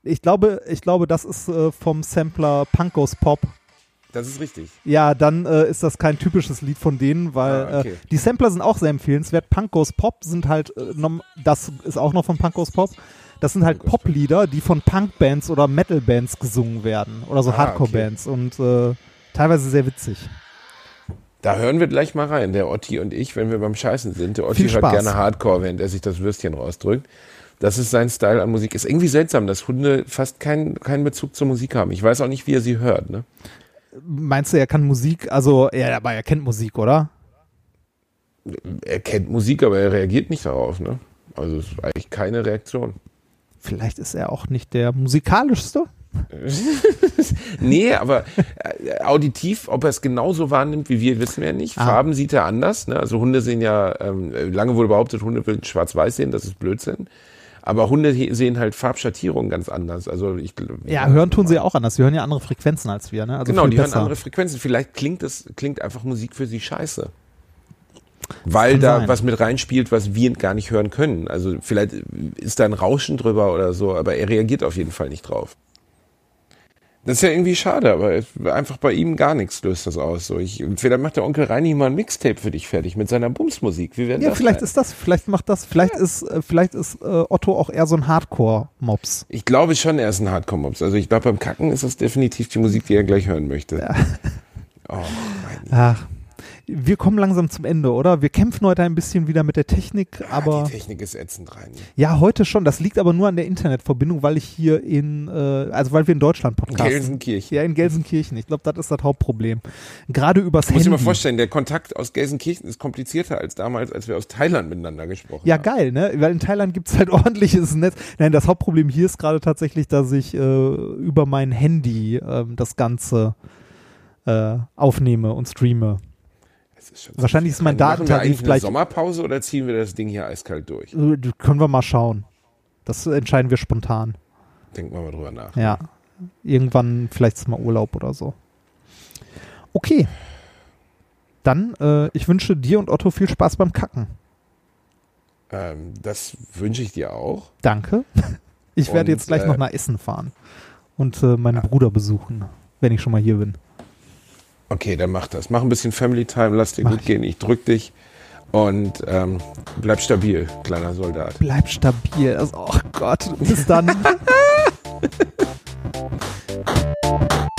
Ich glaube, ich glaube, das ist äh, vom Sampler Punkos Pop. Das ist richtig. Ja, dann äh, ist das kein typisches Lied von denen, weil ah, okay. äh, die Sampler sind auch sehr empfehlenswert. Punkos Pop sind halt, äh, das ist auch noch von Punkos Pop. Das sind halt Pop-Lieder, die von Punk-Bands oder Metal-Bands gesungen werden. Oder so ah, Hardcore-Bands. Okay. Und äh, teilweise sehr witzig. Da hören wir gleich mal rein, der Otti und ich, wenn wir beim Scheißen sind. Der Otti hört gerne Hardcore, während er sich das Würstchen rausdrückt. Das ist sein Style an Musik. Ist irgendwie seltsam, dass Hunde fast keinen keinen Bezug zur Musik haben. Ich weiß auch nicht, wie er sie hört. Ne? Meinst du, er kann Musik, also, ja, aber er kennt Musik, oder? Er kennt Musik, aber er reagiert nicht darauf, ne? Also es ist eigentlich keine Reaktion. Vielleicht ist er auch nicht der musikalischste. <laughs> nee, aber äh, auditiv, ob er es genauso wahrnimmt wie wir, wissen wir ja nicht. Ah. Farben sieht er anders. Ne? Also Hunde sehen ja, ähm, lange wurde behauptet, Hunde würden schwarz-weiß sehen, das ist Blödsinn. Aber Hunde he- sehen halt Farbschattierungen ganz anders. Also ich Ja, hören tun sie ja auch anders. Sie hören ja andere Frequenzen als wir, ne? Also genau, die hören besser. andere Frequenzen. Vielleicht klingt es klingt einfach Musik für sie scheiße. Weil Kann da sein. was mit reinspielt, was wir gar nicht hören können. Also vielleicht ist da ein Rauschen drüber oder so, aber er reagiert auf jeden Fall nicht drauf. Das ist ja irgendwie schade, aber einfach bei ihm gar nichts löst das aus. So, ich, vielleicht macht der Onkel Reini mal ein Mixtape für dich fertig mit seiner Bumsmusik. Wie wäre Ja, das? vielleicht denn? ist das, vielleicht macht das, vielleicht ist, äh, vielleicht ist äh, Otto auch eher so ein Hardcore-Mops. Ich glaube schon, er ist ein Hardcore-Mops. Also ich glaube, beim Kacken ist das definitiv die Musik, die er gleich hören möchte. Oh, mein Ach, wir kommen langsam zum Ende, oder? Wir kämpfen heute ein bisschen wieder mit der Technik, aber Die Technik ist ätzend rein. ja, heute schon. Das liegt aber nur an der Internetverbindung, weil ich hier in, äh, also weil wir in Deutschland podcasten. Gelsenkirchen. Ja, in Gelsenkirchen. Ich glaube, das ist das Hauptproblem. Gerade übers Muss ich Handy. mir vorstellen, der Kontakt aus Gelsenkirchen ist komplizierter als damals, als wir aus Thailand miteinander gesprochen Ja, haben. geil, ne? Weil in Thailand gibt's halt <laughs> ordentliches Netz. Nein, das Hauptproblem hier ist gerade tatsächlich, dass ich äh, über mein Handy ähm, das Ganze äh, aufnehme und streame. Es ist schon Wahrscheinlich ist mein Datentarif gleich. Sommerpause oder ziehen wir das Ding hier eiskalt durch? Äh, können wir mal schauen. Das entscheiden wir spontan. Denken wir mal drüber nach. Ja. Irgendwann vielleicht mal Urlaub oder so. Okay. Dann, äh, ich wünsche dir und Otto viel Spaß beim Kacken. Ähm, das wünsche ich dir auch. Danke. Ich werde Und, jetzt gleich äh, noch nach Essen fahren und äh, meinen Bruder besuchen, wenn ich schon mal hier bin. Okay, dann mach das. Mach ein bisschen Family Time, lass dir mach gut ich. gehen. Ich drück dich und ähm, bleib stabil, kleiner Soldat. Bleib stabil. Also, oh Gott, bis dann. <laughs> <laughs>